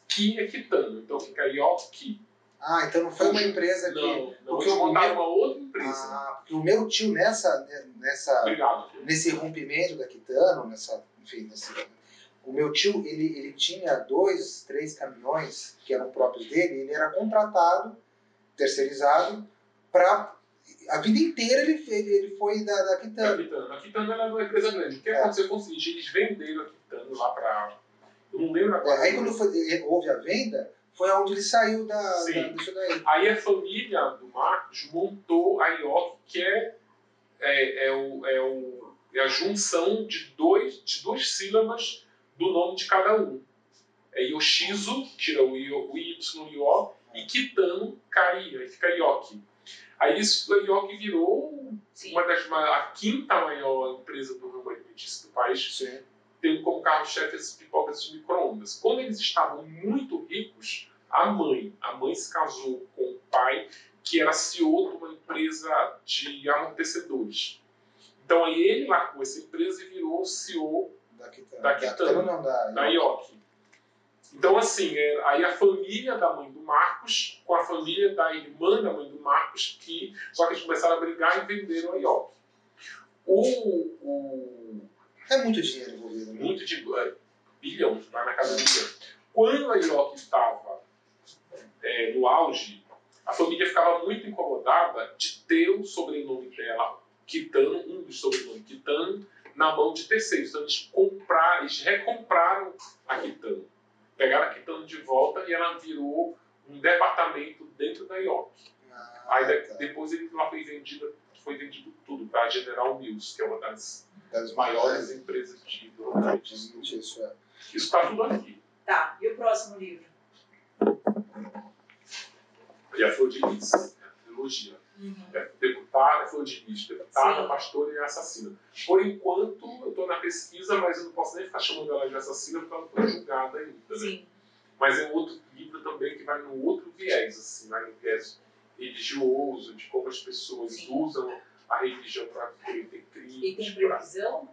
Ki e Kitano. Então fica IOC. Ah, então não foi uma empresa que. Não, não eles montaram meu... uma outra empresa. Ah, porque o meu tio nessa. nessa Obrigado. Nesse rompimento da Kitano, nessa. Enfim, nesse, o meu tio, ele, ele tinha dois, três caminhões que eram próprios dele, ele era contratado, terceirizado, para a vida inteira ele, ele, foi da, da Quitano. A Quitano. era uma empresa grande. O que é. aconteceu com o seguinte, eles venderam a Quitano lá para... Eu não lembro agora. É, aí quando foi, houve a venda, foi onde ele saiu da, da, disso daí. Aí a família do Marcos montou a IOC, que é, é, é, o, é, o, é a junção de, dois, de duas sílabas do nome de cada um. É Yoshizo, tira o, I, o Y e o O, e Kitano, Kai, aí fica Yoki. Aí isso, a York virou Sim. uma das a quinta maior empresa do ramo alimentício do país, Sim. tendo como carro-chefe as pipocas de micro-ondas. Quando eles estavam muito ricos, a mãe, a mãe se casou com o pai, que era CEO de uma empresa de amortecedores. Então aí ele largou essa empresa e virou CEO da Kitano, da, Kitano, da, da, da York. Então, assim, é, aí a família da mãe do Marcos com a família da irmã da mãe do Marcos, que só que eles começaram a brigar e venderam a IOP. O, o, é muito dinheiro envolvido. Né? Muito dinheiro. É, bilhão, vai na casa do bilhão. Quando a IOC estava é, no auge, a família ficava muito incomodada de ter o sobrenome dela, Kitano, um dos sobrenomes Kitano, na mão de terceiros. Então eles compraram, eles recompraram a Kitano pegaram a Kitano de volta e ela virou um departamento dentro da IOC. Ah, Aí tá. depois ele lá foi vendido, foi vendido tudo para a General Mills, que é uma das, das maiores empresas de jornalismo. Isso é. Isso está tudo aqui. Tá, e o próximo livro? E a Flor de Lis, a trilogia. Uhum. É deputada, flor de lis, deputada, Sim. pastora e assassina. Por enquanto, eu estou na pesquisa, mas eu não posso nem ficar chamando ela de assassina porque ela não foi julgada ainda. Né? Sim. Mas é um outro livro também que vai no outro viés, assim, vai no viés religioso, de como as pessoas Sim. usam a religião para cometer crimes. E tem previsão?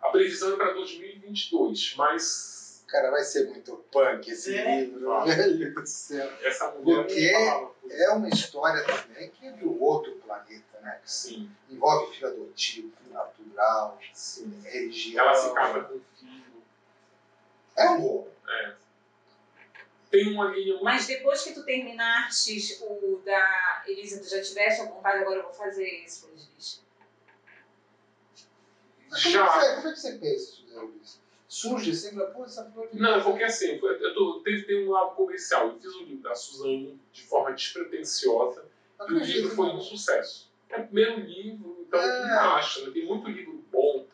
Pra... A previsão é para 2022, mas Cara, vai ser muito punk esse é. livro, ah. velho do céu. Essa mulher Porque é uma história também que é de outro planeta, né? Sim. Envolve filho adotivo, filho natural, Sim. religião. Ela se casa com o filho. É um horror. É. Tem uma linha muito... Mas depois que tu terminaste o da Elisa, tu já tiveste a vontade, agora eu vou fazer esse, Luiz? Já. Como é que você pensa, Luiz? Surge assim, pô, essa flor de Não, porque assim, eu tô, teve, tem um lado comercial. Eu fiz o livro da Suzane de forma despretensiosa e o livro foi um sucesso. É o primeiro livro, então é. acha, né? tem muito livro bom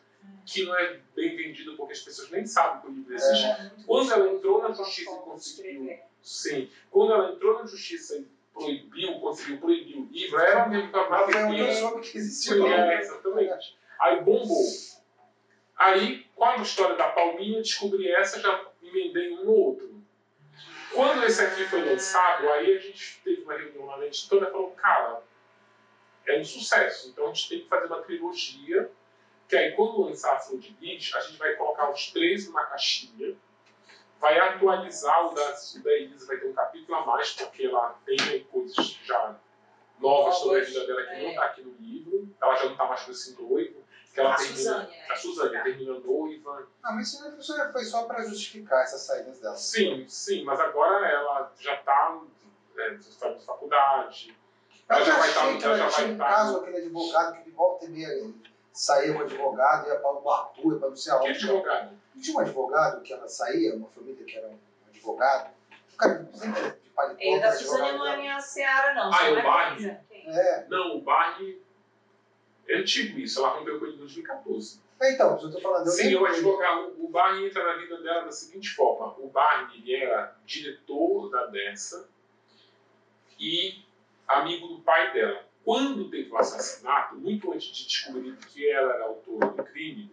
que não é bem vendido porque as pessoas nem sabem que o livro existe. É. Quando ela entrou na justiça e conseguiu. Sim. Quando ela entrou na justiça e proibiu, conseguiu proibir o livro, era mesmo que a Foi eu soube que existia. É, exatamente. Aí bombou. Aí, com a história da Palminha, descobri essa, já emendei um no outro. Quando esse aqui foi lançado, aí a gente teve uma reunião lá na editora e falou, cara, é um sucesso, então a gente tem que fazer uma trilogia, que aí quando lançar a Flor de Lis, a gente vai colocar os três numa caixinha, vai atualizar o da, o da Elisa, vai ter um capítulo a mais, porque ela tem coisas já novas sobre a vida dela que é. não está aqui no livro, ela já não está mais com esse noivo, que ela a termina, Suzane, né? A Suzane tá. termina noiva. Ah, mas isso foi só para justificar essas saídas dela. Sim, sim, mas agora ela já está é, na faculdade. Ela eu já, vai estar. Tá, ela já tinha um tá caso, aquele advogado que de volta e meia saía um advogado, ia para o ia para não sei aonde. Que advogado? Tinha um advogado que ela saía, uma família que era um advogado. O cara sempre de paletó. Ele da Suzane não é minha seara, não. Ah, é o Barney? É. Não, o Barney é antigo isso, ela rompeu com ele em 2014. É, então, eu estou falando. Eu Sim, o advogado, o Barney entra na vida dela da seguinte forma: o Barney era diretor da Dessa e amigo do pai dela. Quando teve o assassinato, muito antes de descobrir que ela era autora do crime,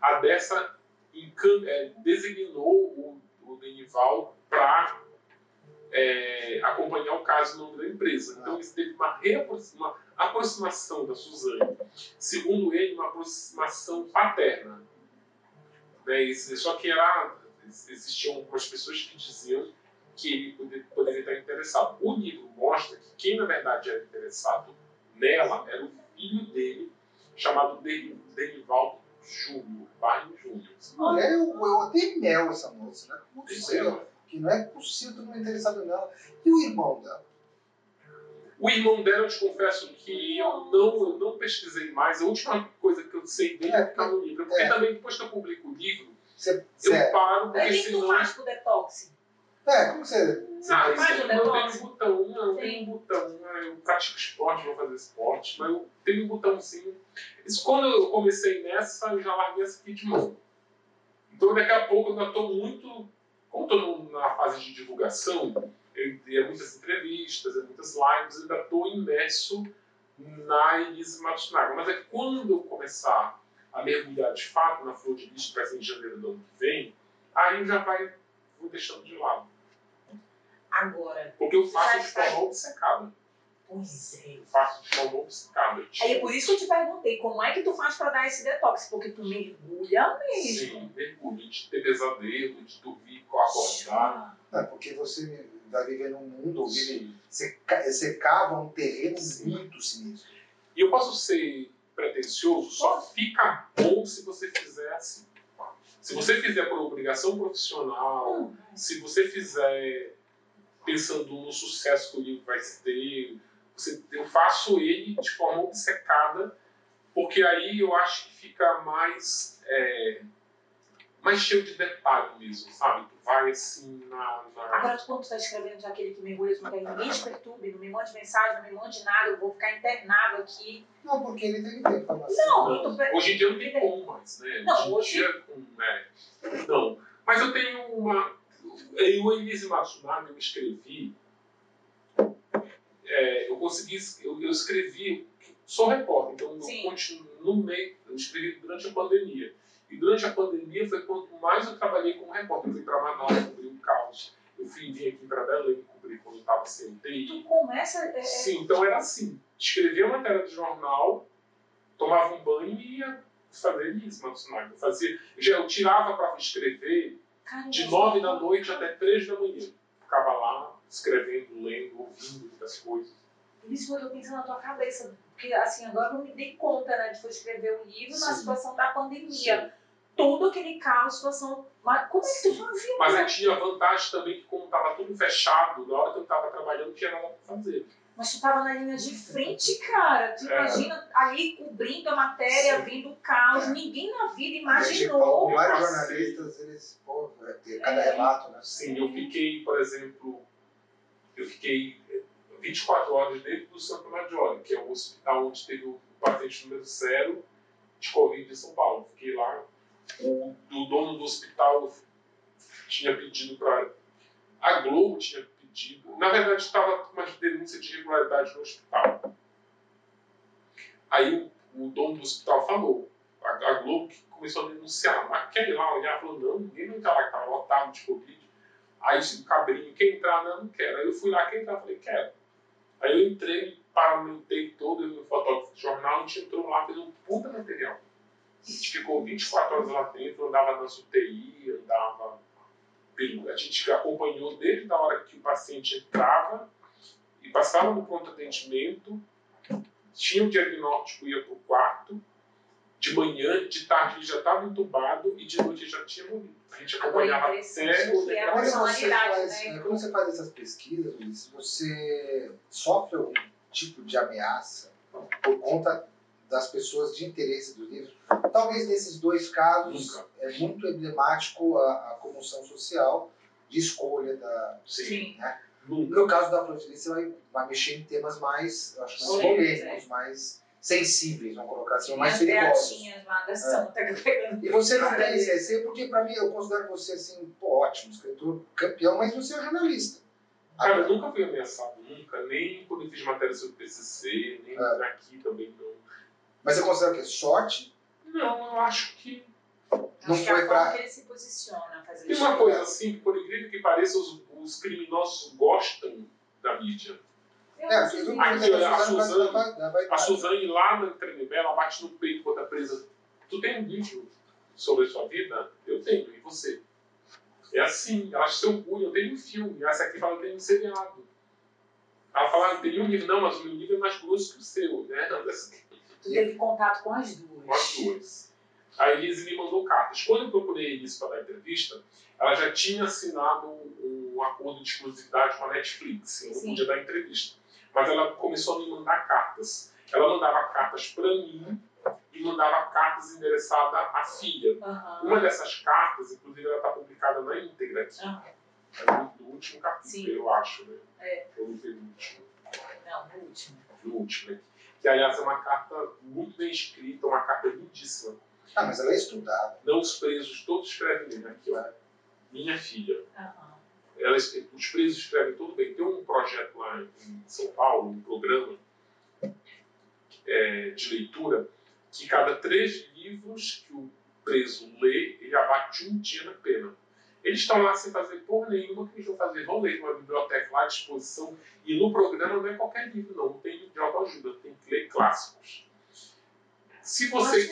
a Dessa é, designou o, o Denival para é, acompanhar o caso no nome da empresa. Então, isso teve uma, aproximação da Suzane. Segundo ele, uma aproximação paterna. Né? Só que era, existiam algumas pessoas que diziam que ele poder, poderia estar interessado. O livro mostra que quem, na verdade, era interessado nela era o filho dele, chamado Denivaldo Júnior, Barney Júnior. Mulher, eu, eu odeio mel essa moça, né? Não sei que não é possível tu não interessado nela. E o irmão dela? O irmão dela, eu te confesso que eu não, eu não pesquisei mais. A última coisa que eu sei dele é ficar no livro. Porque é. também, depois que eu publico o livro, cê, eu cê paro, porque Mas senão... O que tu faz pro detox? É, como você... Ah, isso faz o detox? Eu tenho um botão, não, eu tenho um botão. Eu pratico esporte, vou fazer esporte, mas eu tenho um botãozinho. Isso, quando eu comecei nessa, eu já larguei essa aqui de mão. Então, daqui a pouco, eu ainda estou muito como estou na fase de divulgação, eu é muitas entrevistas, é muitas lives, ainda estou imerso na Elise Matsunaga. Mas é que quando eu começar a mergulhar de fato na flor de lis, que vai ser em janeiro do ano que vem, aí já vai vou deixando de lado. Agora. Porque eu faço de forma obcecada. Pois é. Eu faço de forma obcecada. Aí é por isso que eu te perguntei, como é que tu faz para dar esse detox? Porque tu mergulha mesmo. Sim, mergulho, de ter pesadelo, de dormir com acordar. É porque você vai viver num mundo, vive, você, você cava um terreno Sim. muito sinistro. E eu posso ser pretencioso, só fica bom se você fizer assim. Se você fizer por obrigação profissional, hum. se você fizer pensando no sucesso que o livro vai ter, eu faço ele de forma obcecada, porque aí eu acho que fica mais, é, mais cheio de detalhe mesmo, sabe? Tu vai assim na. na... Agora, quando tu está escrevendo já aquele que mergulha, tu não quer ninguém te perturbe, não me mande mensagem, não me mande nada, eu vou ficar internado aqui. Não, porque ele tem que ter informação. Não, não. Hoje em dia não tem como mais, né? Não, hoje em dia, com, é, não. Mas eu tenho uma. Eu, Elise Matsunaga, eu escrevi é, eu consegui, eu, eu, escrevi, sou repórter, então eu continuo no meio, eu escrevi durante a pandemia. E durante a pandemia foi quanto mais eu trabalhei como repórter. Eu fui para Manaus, cobri o caos. Eu fui vim aqui para Belém, cobrir quando estava sem UTI. Tu começa. É, é... Sim, então era assim: escrevia a matéria do jornal, tomava um banho e ia fazer isso, Matsunaga. Eu, fazia, eu, já, eu tirava para escrever Caramba, de nove da noite até três da manhã. Ficava lá escrevendo, lendo, ouvindo muitas coisas. Isso que eu pensando na tua cabeça, porque assim, agora eu me dei conta, né, de foi escrever um livro Sim. na situação da pandemia. Sim. Todo aquele caos, situação. Mas como é que tu fazia? Mas eu tinha a vantagem também que, como estava tudo fechado, na hora que eu estava trabalhando, tinha nada para fazer. Mas tu estava na linha de frente, cara. Tu é. imagina ali cobrindo a matéria, Sim. vindo o caos. Ninguém na vida imaginou. Vários jornalistas, eles, pô, cada é. relato, né? Sim, eu fiquei, por exemplo, eu fiquei 24 horas dentro do Santo Maggiore, que é o hospital onde teve o paciente número zero de Covid em São Paulo. Fiquei lá. O, o dono do hospital tinha pedido para. A Globo tinha pedido. Na verdade, estava com uma denúncia de irregularidade no hospital. Aí o, o dono do hospital falou. A, a Globo começou a denunciar. Mas quer ir lá olhar? Falou: não, ninguém vai entrar lá, estava lotado de Covid. Aí o cabrinho, quer entrar? Não, não quero. Aí eu fui lá, quer entrar? Falei, quero. Aí eu entrei, paramentei todo, eu o fotógrafo de jornal, a gente entrou lá, fez um puta material. A gente ficou 24 horas lá dentro, andava nas UTI, andava. A gente acompanhou desde a hora que o paciente entrava e passava no pronto atendimento, tinha o diagnóstico, ia para o quarto, de manhã, de tarde ele já estava entubado e de noite ele já tinha morrido. A gente acompanhava Agora, até o que é a Quando você, personalidade, faz, né? quando você faz essas pesquisas, Luiz, você sofre algum tipo de ameaça por conta das pessoas de interesse do livro? Talvez nesses dois casos Nunca. é muito emblemático a, a comoção social de escolha da. Sim. Sim. Nunca. No caso da Flor de Lis, você vai, vai mexer em temas mais, eu acho, mais polêmicos, mais sensíveis, vamos colocar assim, ou mais perigosos. da Santa pegando. E você não tem esse receio, porque pra mim eu considero você assim, pô, ótimo, escritor campeão, mas você é jornalista. Cara, eu nunca fui ameaçado, nunca. Nem quando eu fiz matéria sobre PCC, nem É. aqui também não. Mas você considera o quê? Sorte? Não, eu acho que Não Acho que foi é a pra- forma que ele se posiciona, fazer tem uma coisa assim, que por incrível que pareça, os, os criminosos gostam da mídia. É, que Aqui, tem a a Suzane. A Suzane lá na Tremembé, ela bate no peito quando tá presa. Tu tem um livro sobre a sua vida? Eu tenho, e você? É assim, ela se orgulha, eu tenho um filme, essa aqui fala, eu tenho um seriado. Ela fala, eu tenho um livro, não, mas o meu livro é mais grosso que o seu, né? Tu teve contato com as duas. Com as duas. A Elise me mandou cartas. Quando eu procurei a Elise para dar entrevista, ela já tinha assinado um acordo de exclusividade com a Netflix. Eu não Sim. podia dar entrevista. Mas ela começou a me mandar cartas. Ela mandava cartas para mim e mandava cartas endereçadas à filha. Aham. Uma dessas cartas, inclusive, ela está publicada na íntegra aqui. Aham. É do, último capítulo, Sim. eu acho. Né? É. Vi no último. Não, no último. No último, né? Que, aliás, é uma carta muito bem escrita, uma carta lindíssima. Ah, mas ela é estudada. Não os presos, todos escrevem bem. Aqui, ó. Minha filha. Aham. Ela, os presos escrevem tudo bem. Tem um projeto lá em São Paulo, um programa é, de leitura, que cada três livros que o preso lê, ele abate um dia na pena. Eles estão lá sem fazer por nenhuma, o que eles vão fazer? Vão ler numa biblioteca lá à disposição. E no programa não é qualquer livro, não. Não tem livro de autoajuda, tem que ler clássicos. Se você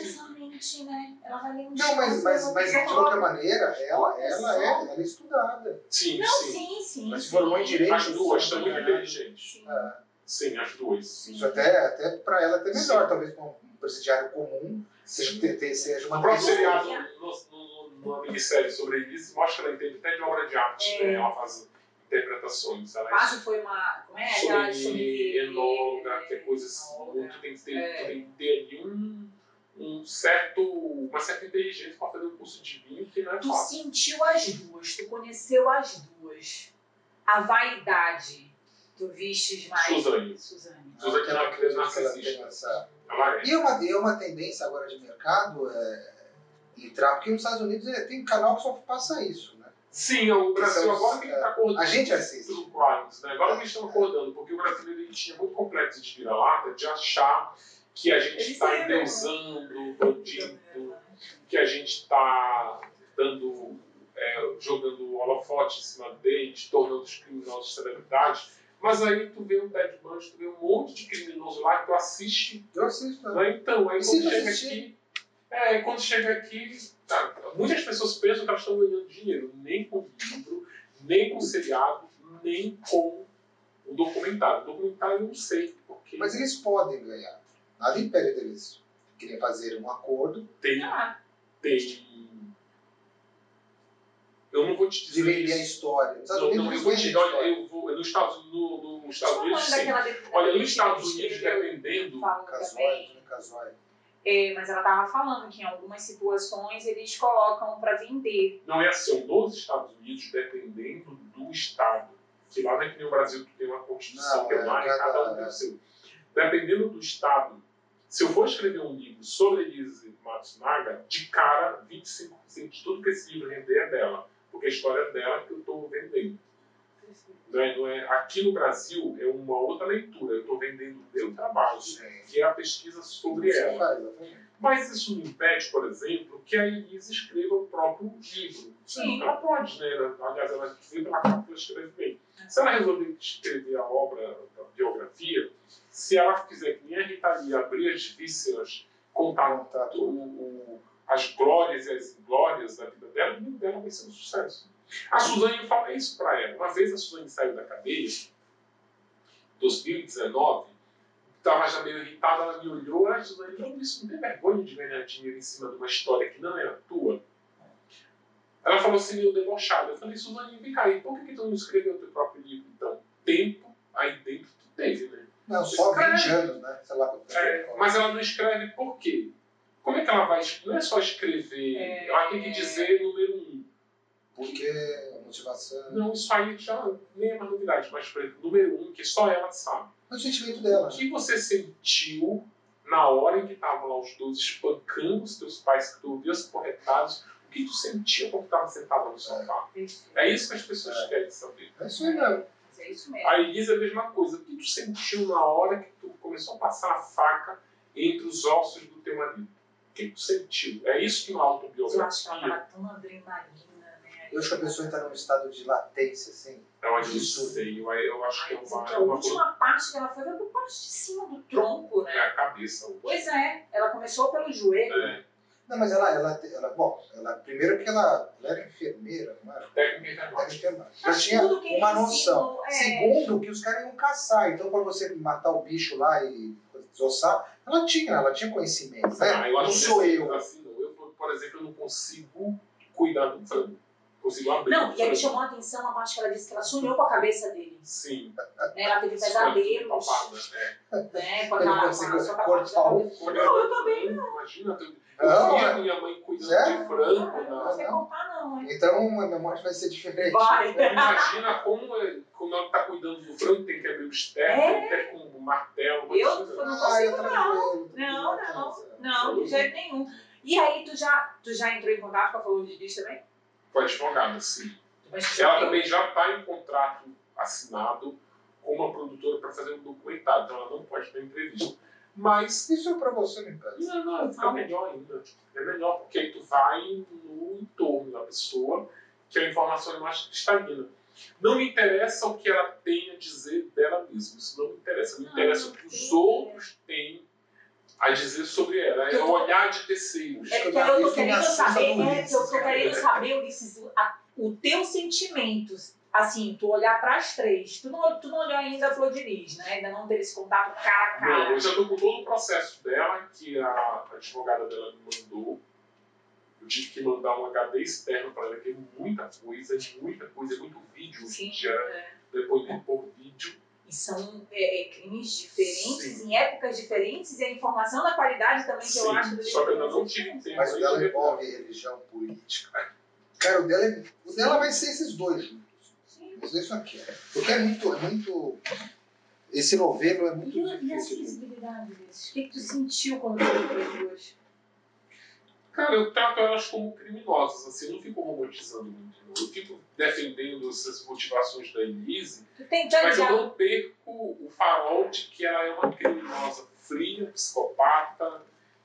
né? Ela vai ler um Não, mas, mas, mas de qualquer maneira, ela, ela, é, ela é estudada. Sim, Não, sim. sim, sim. Mas se formou em direito, As duas são muito Sim. inteligentes. Sim. As duas. Sim. Isso até, até para ela até melhor, Sim. talvez para um presidiário comum, seja, ter- ter- seja uma O pessoa- seriado, no, no, numa minissérie sobre Elise, mostra que ela entende até de obra de arte, É. né? Ela faz interpretações. Ela é Quase foi uma. Como é? Aquela sobre enóloga, que é coisa assim, tu tem que ter, É. tem que ter ali um, um certo, uma certa inteligência para fazer um curso de vinho que não é Tu fácil. sentiu as duas, tu conheceu as duas. A vaidade, tu vistes mais. Suzane. Suzane. Suzane é uma criança que narcisista. essa- é. E é uma, e é uma tendência agora de mercado é, entrar, porque nos Estados Unidos é, tem canal que só passa isso, né? Sim, o Brasil São os- agora que ele está acordando. a gente assiste. Crimes, né? Agora que eles estão acordando, porque o brasileiro ele tinha muito complexo de vira-lata de achar que a gente está endeusando bandido, que a gente está dando, é, jogando holofote em cima deles, tornando os criminosos celebridades. Mas aí tu vê um Ted Bundy, tu vê um monte de criminoso lá que tu assiste. Eu assisto. né? Né? Então, aí quando chega assistir? aqui. É, quando chega aqui, tá, muitas pessoas pensam que elas estão ganhando dinheiro, nem com livro, nem com seriado, nem com o documentário. O documentário eu não sei, porque Mas eles podem ganhar. Nada impede deles querer fazer um acordo tem, Ah, tem. Eu não vou te de dizer vender a história. Estados Não, Unidos não, eu vou te olha, eu vou. Nos Estados, no, nos Estados como Unidos, é sim. de- Olha, nos Estados Unidos, dependendo. Fala Casói, também. Tony Casói. É, mas ela estava falando que em algumas situações eles colocam para vender. Não é assim, nos Estados Unidos, dependendo do estado, que lá não é que nem o Brasil que tem uma constituição Não, que é é, uma, cada- cada um tem o seu. Dependendo do estado, se eu for escrever um livro sobre Elise Matsunaga, de cara, 25% de tudo que esse livro render é dela, porque a história é dela que eu estou vendendo. Não é, não é, aqui no Brasil é uma outra leitura, eu estou vendendo o meu trabalho, que é a pesquisa sobre ela. faz. Mas isso não impede, por exemplo, que a Elise escreva o próprio livro. Sim. Ela pode, né? Aliás, ela escreve pela capa, ela escreve bem. Se ela resolver escrever a obra, a biografia, se ela quiser que nem a Rita Lee abrir as vísceras, contar o, o- as glórias e as glórias da vida dela, o dela vai ser um sucesso. A Suzane fala isso para ela. Uma vez a Suzane saiu da cadeia, 2019, estava já meio irritada, ela me olhou, ah, Suzane, falou isso, não tem vergonha de ganhar dinheiro em cima de uma história que não era tua? Ela falou assim, meio debochada. Eu falei, Suzane, vem cá, e por que, que tu não escreveu o teu próprio livro, então? Tempo, aí dentro tu teve, né? Não, só 20 anos, né? Sei lá é, Mas ela não escreve por quê? Como é que ela vai. Não é só escrever, é... ela tem que dizer número um. Porque a motivação. Não, isso aí já nem é uma novidade, mas, por exemplo, número um, que só ela sabe. É o sentimento dela. O que você sentiu na hora em que estavam lá os dois espancando os teus pais, que tu ouviu as o que tu sentia quando estava sentado no sofá? É. é isso que as pessoas é. querem saber. É isso aí mesmo. É isso mesmo. A Elisa é a mesma coisa. O que tu sentiu na hora que tu começou a passar a faca entre os ossos do teu marido? O que tu sentiu? É isso que uma autobiografia. Eu acho que ela estava tão adrenalina eu acho que a pessoa está num estado de latência, assim. Eu acho isso sei, eu, eu acho que é uma. a última parte que ela foi foi por parte de cima do tronco, né? É a cabeça. Pois é, ela começou pelo joelho. É. Não, mas ela, ela, ela, bom, ela, primeiro que ela, ela era enfermeira, não era? Técnica enfermeira. Ela tinha uma noção. É. Segundo, que os caras iam caçar. Então, para você matar o bicho lá e desossar, ela tinha, ela tinha conhecimento, né? Ah, eu não sou eu. Assim, eu, por exemplo, eu não consigo cuidar do frango conseguiu abrir. Não, e aí chamou a atenção a parte que ela disse que ela sonhou com a cabeça dele. Sim. Né, ela teve pesadelos. Né? né, com aquela com a cortar o Não, eu também não. Imagina, eu não, vi a minha mãe cuidando é? de frango. Não, não sei contar, não. Então a minha morte vai ser diferente. Vai. Imagina como, é, como ela está cuidando do frango, tem que abrir o externo, é. até com um martelo. Eu não consigo, ah, eu não. Não, não. Não, de jeito nenhum. E aí, tu já, tu já entrou em contato com a Flor de Diz também? Com a advogada, sim. Ela também já está em contrato assinado com uma produtora para fazer um documentário, então ela não pode dar entrevista. Mas. Isso é para você, me parece. Não, não, fica melhor ainda. É melhor porque aí tu vai no entorno da pessoa, que a informação é mais cristalina. Não me interessa o que ela tem a dizer dela mesma, isso não me interessa. Me interessa o que os outros têm a dizer sobre ela. É o olhar de terceiros. É porque eu estou querendo saber, né? Eu estou querendo saber, Ulisses, o teu sentimento. Assim, tu olhar para as três. Tu não, tu não olhou ainda a Flor de Lis, né? Ainda não teve esse contato cara a cara. Não, eu já estou com todo o processo dela, que a advogada dela me mandou. Eu tive que mandar um HD externo para ela, que é muita coisa, muita coisa, é muito vídeo hoje em dia, é. depoimento por vídeo. E são é, é, crimes diferentes, Sim. em épocas diferentes, e a informação da qualidade também, que Sim. eu acho do Só que eu não tive tempo. Mas o dela envolve religião política. Cara, o dela, é, o dela vai ser esses dois juntos. Sim. Isso aqui. Porque é muito, é muito. Esse novelo é muito e, difícil. E a sensibilidade desses? O que, que tu sentiu quando tu viu duas? Cara, eu trato elas como criminosas, assim, eu não fico romantizando muito, não. Eu fico defendendo essas motivações da Elise, mas eu não perco o farol de que ela é uma criminosa fria, psicopata,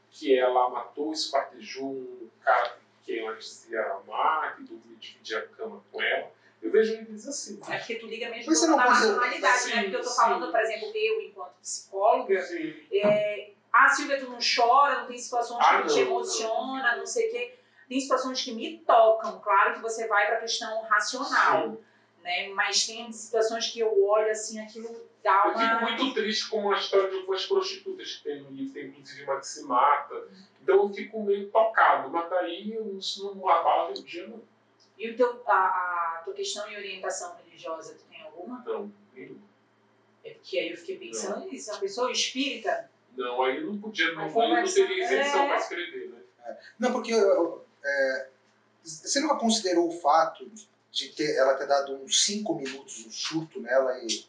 que ela matou, esquartejou um cara que ela dizia amar, que dormia dividir a cama com ela. Eu vejo eles assim. É porque tu liga mesmo com a racionalidade, né? Porque eu tô sim. falando, por exemplo, eu, enquanto psicóloga, é, ah, Silvia, tu não chora, não tem situações ah, que não, te emociona, não, não sei o quê. Tem situações que me tocam. Claro que você vai para a questão racional. Né? Mas tem situações que eu olho assim, aquilo dá uma. Eu fico muito triste com a história de algumas prostitutas que tem no livro, tem inclusive uma que se mata. Então eu fico meio tocado, mas daí isso não abala meu dia, não. E o teu, a, a tua questão de orientação religiosa, tu tem alguma? Não, nenhuma. É porque aí eu fiquei pensando nisso. A pessoa espírita não, aí não podia, não, aí não teria isenção é. para escrever, né? É. Não, porque é, você nunca considerou o fato de ter, ela ter dado uns 5 minutos, um surto nela e.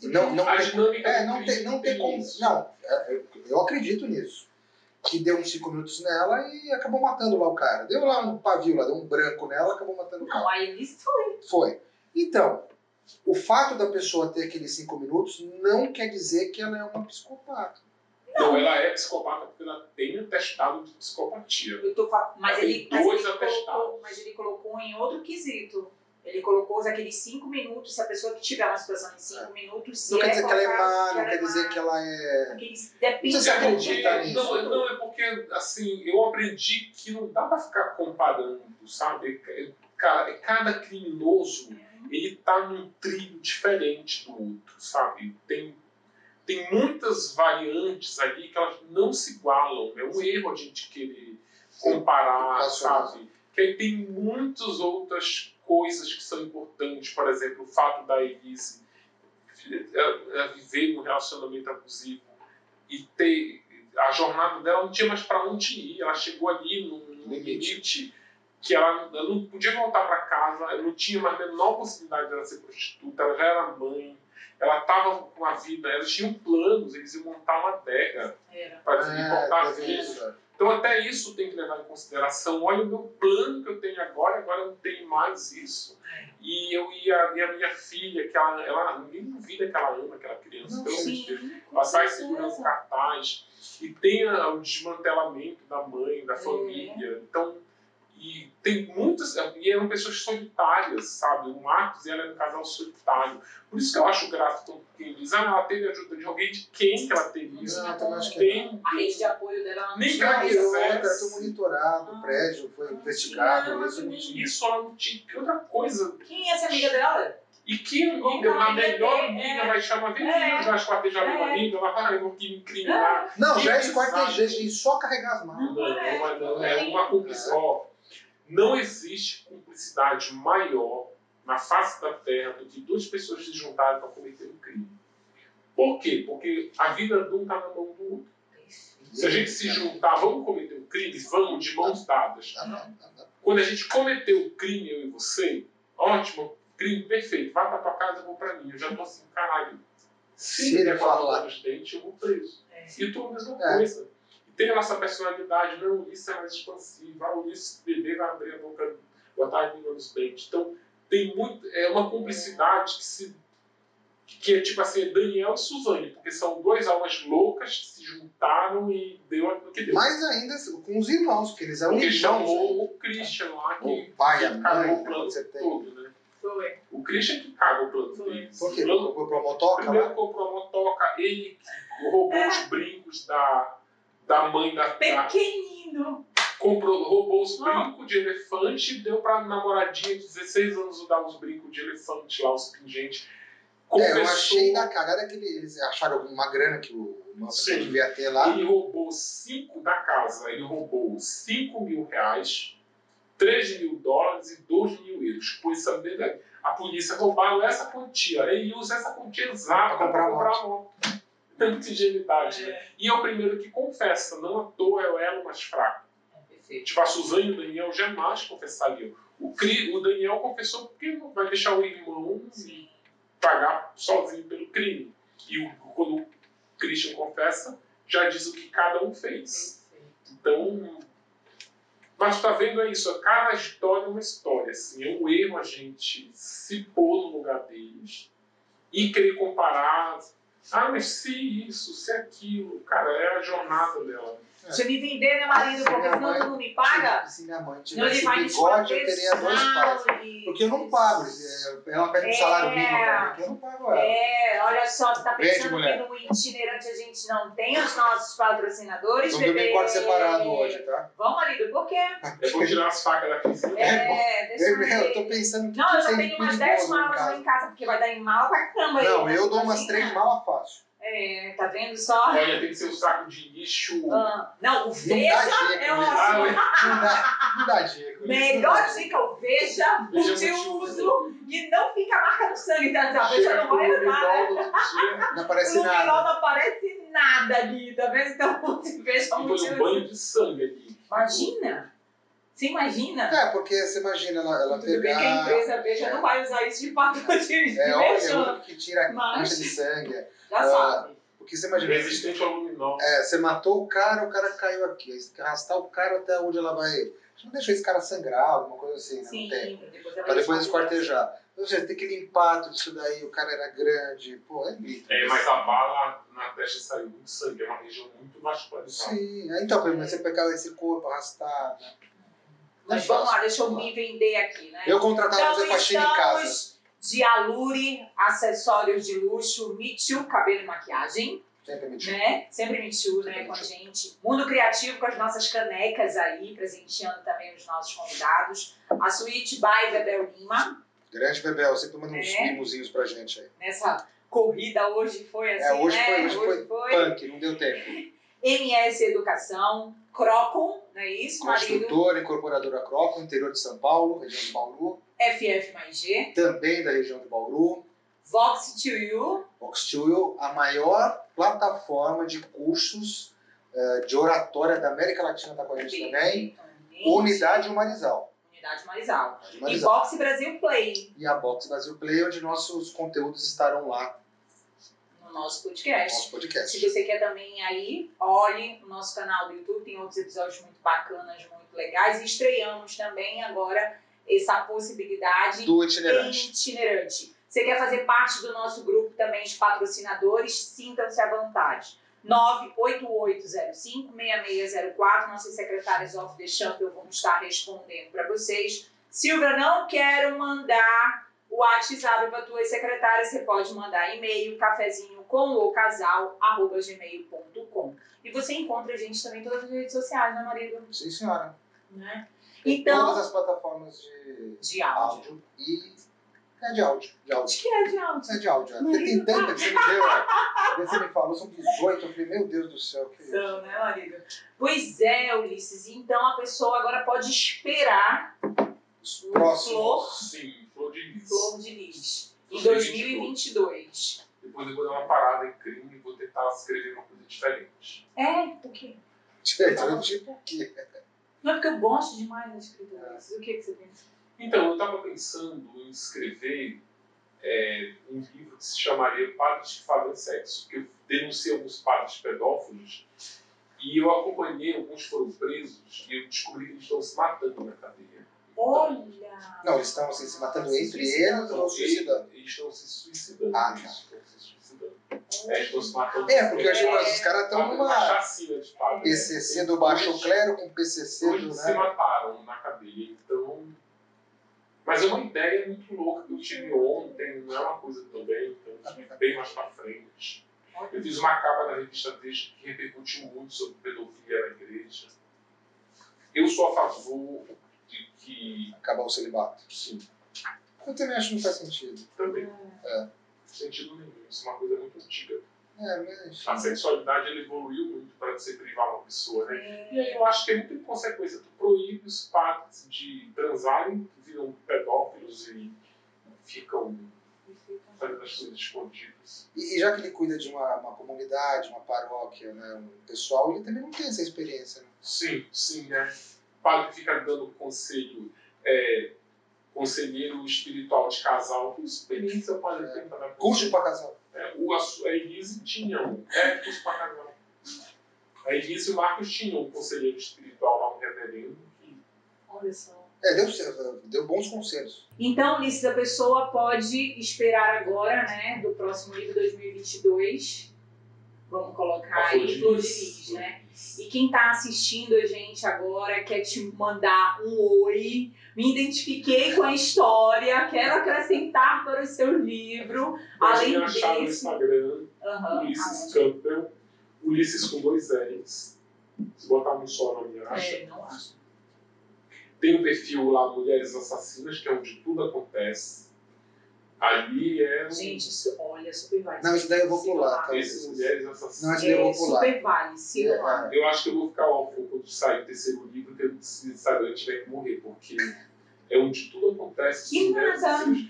e não, não, a ter, é, não ter, não ter como. Não, é, eu acredito nisso. Que deu uns 5 minutos nela e acabou matando lá o cara. Deu lá um pavio lá, deu um branco nela, acabou matando o cara. Não, aí isso foi. Foi. Então, o fato da pessoa ter aqueles cinco minutos não quer dizer que ela é uma psicopata. Não, ela é psicopata porque ela tem atestado de psicopatia. Eu tô, mas, ele, mas, ele colocou, mas ele colocou em outro quesito. Ele colocou aqueles cinco minutos, se a pessoa que tiver uma situação em cinco é. minutos, se Não quer dizer que ela é má, não quer dizer que ela é. Depende você acredita nisso. Não, não, é porque, assim, eu aprendi que não dá pra ficar comparando, sabe? Cada, cada criminoso. É ele tá num trilho diferente do outro, sabe? Tem tem muitas variantes ali que elas não se igualam. É um erro a gente querer comparar, sabe? Que aí tem muitas outras coisas que são importantes. Por exemplo, o fato da Elise viver um relacionamento abusivo e ter a jornada dela não tinha mais para onde ir. Ela chegou ali num, num limite que ela, ela, não podia voltar para casa, ela não tinha mais a menor possibilidade de ela ser prostituta, ela já era mãe, ela estava com a vida, eles tinham planos, eles iam montar uma adega para É, importar teve filhos. isso. Então até isso tem que levar em consideração. Olha o meu plano que eu tenho agora, agora eu não tenho mais isso. E eu e a, e a minha filha, que ela, ela ninguém duvida que ela ama aquela criança. Não, pelo amor de Sim, Deus. com Ela sai segurando cartaz e tem a- o desmantelamento da mãe, da É. família. Então, e tem muitas. E eram pessoas solitárias, sabe? O Marcos e ela era um casal solitário. Por isso que eu acho grato quando quem diz, ah, ela teve ajuda de alguém, de quem que ela teria? Não, Não, também acho que Tem. A rede de apoio dela não Nem tinha que ela quisesse. monitorado, o prédio foi investigado, Não, isso não não tinha. Isso ela não tinha. Que outra coisa. Quem é essa amiga dela? E que amiga, ia melhor amiga é. vai chamar, vem É. aqui, já esquartejar meu É. amigo, ela vai, eu vou te incriminar. Não, já é esquartejei, só carregar as malas. Não, Não, é. não é. É uma cumplicidade. Ó, Não existe cumplicidade maior na face da Terra do que duas pessoas se juntarem para cometer um crime. Por quê? Porque a vida de um está na mão do outro. Se a gente se juntar, vamos cometer um crime, vamos de mãos dadas. Quando a gente cometeu o crime, eu e você, ótimo, crime perfeito, vai pra tua casa, eu vou pra mim. Eu já tô assim, caralho. Se Se ele falar. nos dentes, eu vou preso. É. E tu a mesma É. coisa. E tem a nossa personalidade, não, o Ulisses é mais expansivo, ah, o Ulisses bebê vai abrir a boca, botar a língua nos dentes. Então, tem muito, é uma cumplicidade que se que é tipo assim, Daniel e Suzane, porque são duas almas loucas que se juntaram e deu aquilo que deu. Mais ainda com os irmãos, porque eles eram Porque irmãos. chamou o Christian lá, que O pai, que cagou mãe, o plano você tem. todo, né? Foi. O Christian que caga o plano Foi. deles. Por quê? O plano- Comprou a motoca Primeiro lá? comprou a motoca, ele que roubou É. os brincos da, da mãe da, Pequenino. comprou, roubou os brincos de elefante e deu pra namoradinha de 16 anos dar os brincos de elefante lá, os pingentes. É, eu achei da cagada que eles acharam alguma grana que o Manfred devia ter lá. Ele roubou 5 da casa, ele roubou 5 mil reais, 3 mil dólares e 2 mil euros. Por isso, a a polícia roubaram essa quantia. Ele usa essa quantia exata Pra comprar para comprar a moto. Ingenuidade, né? É, E é o primeiro que confessa, não à toa é o elo mais fraco. é perfeito. Tipo, a Suzane e o Daniel jamais confessariam. O, o Daniel confessou porque vai deixar o irmão Sim. pagar sozinho pelo crime. E o, quando o Christian confessa, já diz o que cada um fez. Perfeito. Então, mas tá vendo é isso, cada história é uma história. Assim, é um erro a gente se pôr no lugar deles e querer comparar. Ah, mas se isso, se aquilo, cara, é a jornada dela. Deixa eu me vender, né, marido? Porque senão mãe- tu não me paga. Se minha mãe Não, ele tivesse vai me bigode, eu teria dois pais. Porque eu não pago. é, Ela pede um salário É. mínimo pra mim, que eu não pago ela. É, olha só, tu tá pensando mulher. que no itinerante a gente não tem os nossos patrocinadores, bebê? em quarto separado hoje, tá? Vamos, marido, por quê? Eu vou tirar as facas da cozinha. É, deixa eu Eu, eu tô ver. pensando que Não, eu já tenho umas 10 perigoso em malas em casa, porque vai dar em mala pra caramba. aí, Não, né? eu dou umas Imagina. três malas fácil. É, tá vendo só? Olha, tem que ser um saco de lixo. Ah, não, o Não dá Veja dica é nisso. Ah. Não dá, não dá dica. Melhor não dica, o Veja Veja multiuso e não fica a marca no sangue, tá? A Veja não o vai no dia Não O aparece luminol nada. não aparece nada ali, tá vendo? Então, se Veja foi um multiuso. banho de sangue ali. Imagina! Você imagina? É, porque você imagina ela, ela Tudo bem que a pegar. empresa Veja não vai usar isso de patrocínio. É, de olha, Veja. o que tira a Mas- caixa de sangue. Já Ah, sabe. Porque você imagina. Resistente ao luminol. É, você matou o cara, o cara caiu aqui. Aí você tem que arrastar o cara até onde ela vai. Não deixa esse cara sangrar, alguma coisa assim, né? Sim, Não tem. pra depois ela Pra depois esquartejar. Ou seja, tem que limpar tudo isso daí, o cara era grande. Pô, é mito. É, mas a bala na testa saiu muito sangue, é uma região muito vascularizada. Sim, aí, então, mas você pegava esse corpo, arrastar. Né? Mas vamos lá, deixa eu me vender aqui, né? Eu contratava Então, fazer faxina em casa. de Alure, acessórios de luxo, Me Too, cabelo e maquiagem, Sempre me né? Sempre Me Too, né, com a gente. Mundo Criativo com as nossas canecas aí, presenteando também os nossos convidados. A Suíte by Bebel Lima, Grande Bebel, sempre manda uns É. mimozinhos pra gente aí. nessa corrida hoje foi assim, é, hoje né? Foi, hoje, hoje foi, foi punk, não deu tempo. MS Educação, Crocom, não é isso, Construtora, incorporadora Crocom, interior de São Paulo, região de Bauru. FF mais G. Também da região de Bauru. Vox 2U. Vox 2U, a maior plataforma de cursos uh, de oratória da América Latina está com a gente também. Unidade Humanizal. Unidade Marizal. E Boxe Brasil Play. E a Boxe Brasil Play, onde nossos conteúdos estarão lá nosso podcast. Nosso podcast. Se você quer também aí, olhe o nosso canal do YouTube, tem outros episódios muito bacanas, muito legais. E estreamos também agora essa possibilidade do itinerante. itinerante. Você quer fazer parte do nosso grupo também de patrocinadores? Sintam-se à vontade. 98805-6604, nossas secretárias off the champion vão estar respondendo para vocês. Silvia, não quero mandar o WhatsApp para tuas secretárias, você pode mandar e-mail, cafezinho com o casal, arroba gmail.com. E você encontra a gente também em todas as redes sociais, né, marido? Sim, senhora. Né? Então, todas as plataformas de, de áudio. áudio. e. É de áudio. De áudio. Acho que é de áudio. É de áudio. É. Tem tanta que você me deu. Ó. Você me falou, são 18. Eu falei, meu Deus do céu. Que... São, né, marido? Pois é, Ulisses. Então a pessoa agora pode esperar os próximos. Flor. Sim Flor de Lis. Flor de Lis. Em 2022. Depois eu vou dar uma parada em crime e vou tentar escrever uma coisa diferente. É? Por quê? Diferente por quê? Não é porque eu gosto demais da escrita é. O que, que você pensa? Então, eu estava pensando em escrever é, um livro que se chamaria Padres que Fazem Sexo, porque eu denunciei alguns padres pedófilos e eu acompanhei, alguns foram presos e eu descobri que eles estão se matando na cadeia. Olha! Não, eles estão assim, se matando entre eles ou se suicidando? Eles estão se suicidando. Ah, tá. É. É, porque que os caras estão numa. chacina de padre. PCC né? do baixo clero com PCC do. Né? se mataram na cadeia, então. Mas é uma ideia muito louca que eu tive ontem, não é uma coisa também, então eu tive bem mais pra frente. Eu fiz uma capa na revista Texto que repercutiu muito sobre pedofilia na igreja. Eu sou a favor que. Acabar o celibato. Sim. Eu também acho que não faz sentido. Também. É. Sentido nenhum. Isso é uma coisa muito antiga. É, mas... A sexualidade ele evoluiu muito para você privar uma pessoa, né? É. E aí eu acho que é muito em consequência. Tu proíbe os padres de transarem, que viram pedófilos e ficam fazendo as coisas escondidas. E, e, já que ele cuida de uma, uma comunidade, uma paróquia, né, um pessoal, ele também não tem essa experiência, né? Sim, sim, né? padre fica dando conselho, é, conselheiro espiritual de casal, que experiência tem para dar Curso para casal. É, o, a, a Elise tinha um, é curso para casal. A Elise e o Marcos tinham um conselheiro espiritual lá, um reverendo, que. Olha só. É, deu, deu bons conselhos. Então, Ulisses, a pessoa pode esperar agora, né, do próximo livro 2022, vamos colocar aí, Flor de Lis, né? E quem está assistindo a gente agora quer te mandar um oi. Me identifiquei com a história, quero acrescentar para o seu livro. Pode além me achar desse... no Instagram, uhum, Ulisses Campbell, Ulisses com dois L's. Se botar um só, não me acha. É, não acho. Tem um perfil lá, Mulheres Assassinas, que é onde tudo acontece. Ali é. Gente, isso, olha, super vale. Não, isso daí eu vou pular. Tá? Esses mulheres assassinas. Não, isso daí eu vou pular. Super vale, sigam é, lá. Eu acho que eu vou ficar órfão quando sair o terceiro livro, que se Instagram tiver que morrer, porque é onde tudo acontece. Que nada.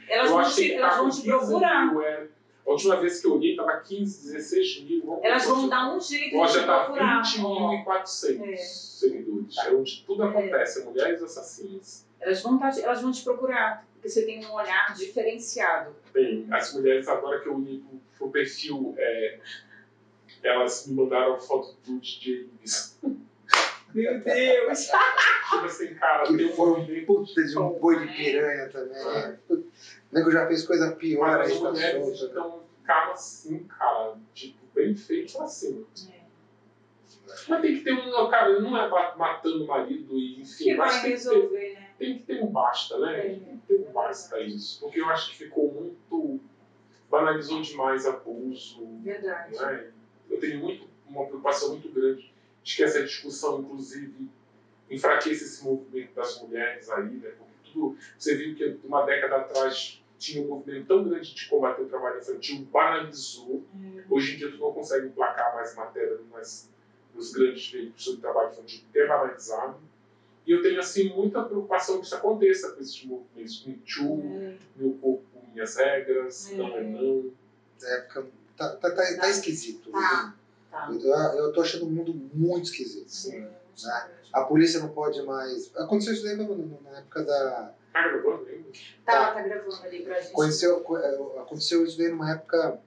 Elas vão te, elas vão te procurar. Mil, é. A última vez que eu olhei estava 15, 16 mil. Elas vão dar um jeito de te tá procurar. 20.400 é. seguidores. É onde tudo acontece, é. mulheres assassinas. Elas vão, tá, elas vão te procurar porque você tem um olhar diferenciado. Bem, as mulheres, agora que eu uni o perfil, é, elas me mandaram foto do DJ Luiz. Meu Deus! tipo assim, cara, que foi um puta de um boi de piranha também. É. O nego já fez coisa pior Mas aí as mulheres solta, então ficaram assim, cara, tipo, bem feito assim. É. Mas tem que ter um. Cara, não é matando o marido e enfim. Que vai resolver, ter, né? Tem que ter um basta, né? É. Tem que ter um basta isso. Porque eu acho que ficou muito. banalizou demais abuso. Verdade. Né? Eu tenho muito, uma preocupação muito grande de que essa discussão, inclusive, enfraqueça esse movimento das mulheres aí, né? Porque tudo. Você viu que uma década atrás tinha um movimento tão grande de combater o trabalho infantil, banalizou. Hum. Hoje em dia tu não consegue emplacar mais matéria nas, nos grandes veículos sobre trabalho infantil, é banalizado. E eu tenho, assim, muita preocupação que isso aconteça com esses movimentos. Me Too, hum. Meu Corpo, Minhas Regras, hum. Não é Não. É, tá, tá, tá, tá esquisito. Tá. Tá. Eu, eu tô achando o mundo muito esquisito. Sim. Né? A polícia não pode mais. Aconteceu isso daí na época da. Tá gravando ainda? Tá, tá, gravando ali pra gente. Aconteceu, é, aconteceu isso daí numa época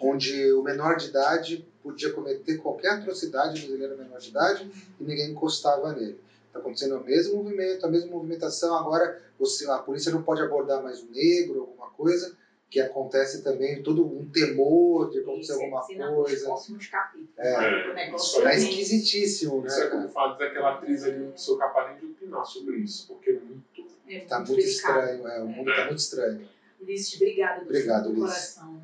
onde o menor de idade podia cometer qualquer atrocidade, mas ele era menor de idade e ninguém encostava nele. Está acontecendo o mesmo movimento, a mesma movimentação. Agora você, a polícia não pode abordar mais um negro, alguma coisa, que acontece também todo um temor de acontecer Isso, alguma coisa. próximos capítulos. É, né? tá esquisitíssimo, né? Isso é como fala daquela atriz ali, não sou capaz nem de opinar sobre isso, porque é muito. É tá muito, muito estranho, é, é. Tá muito estranho. Ulisses, obrigado do obrigado, coração.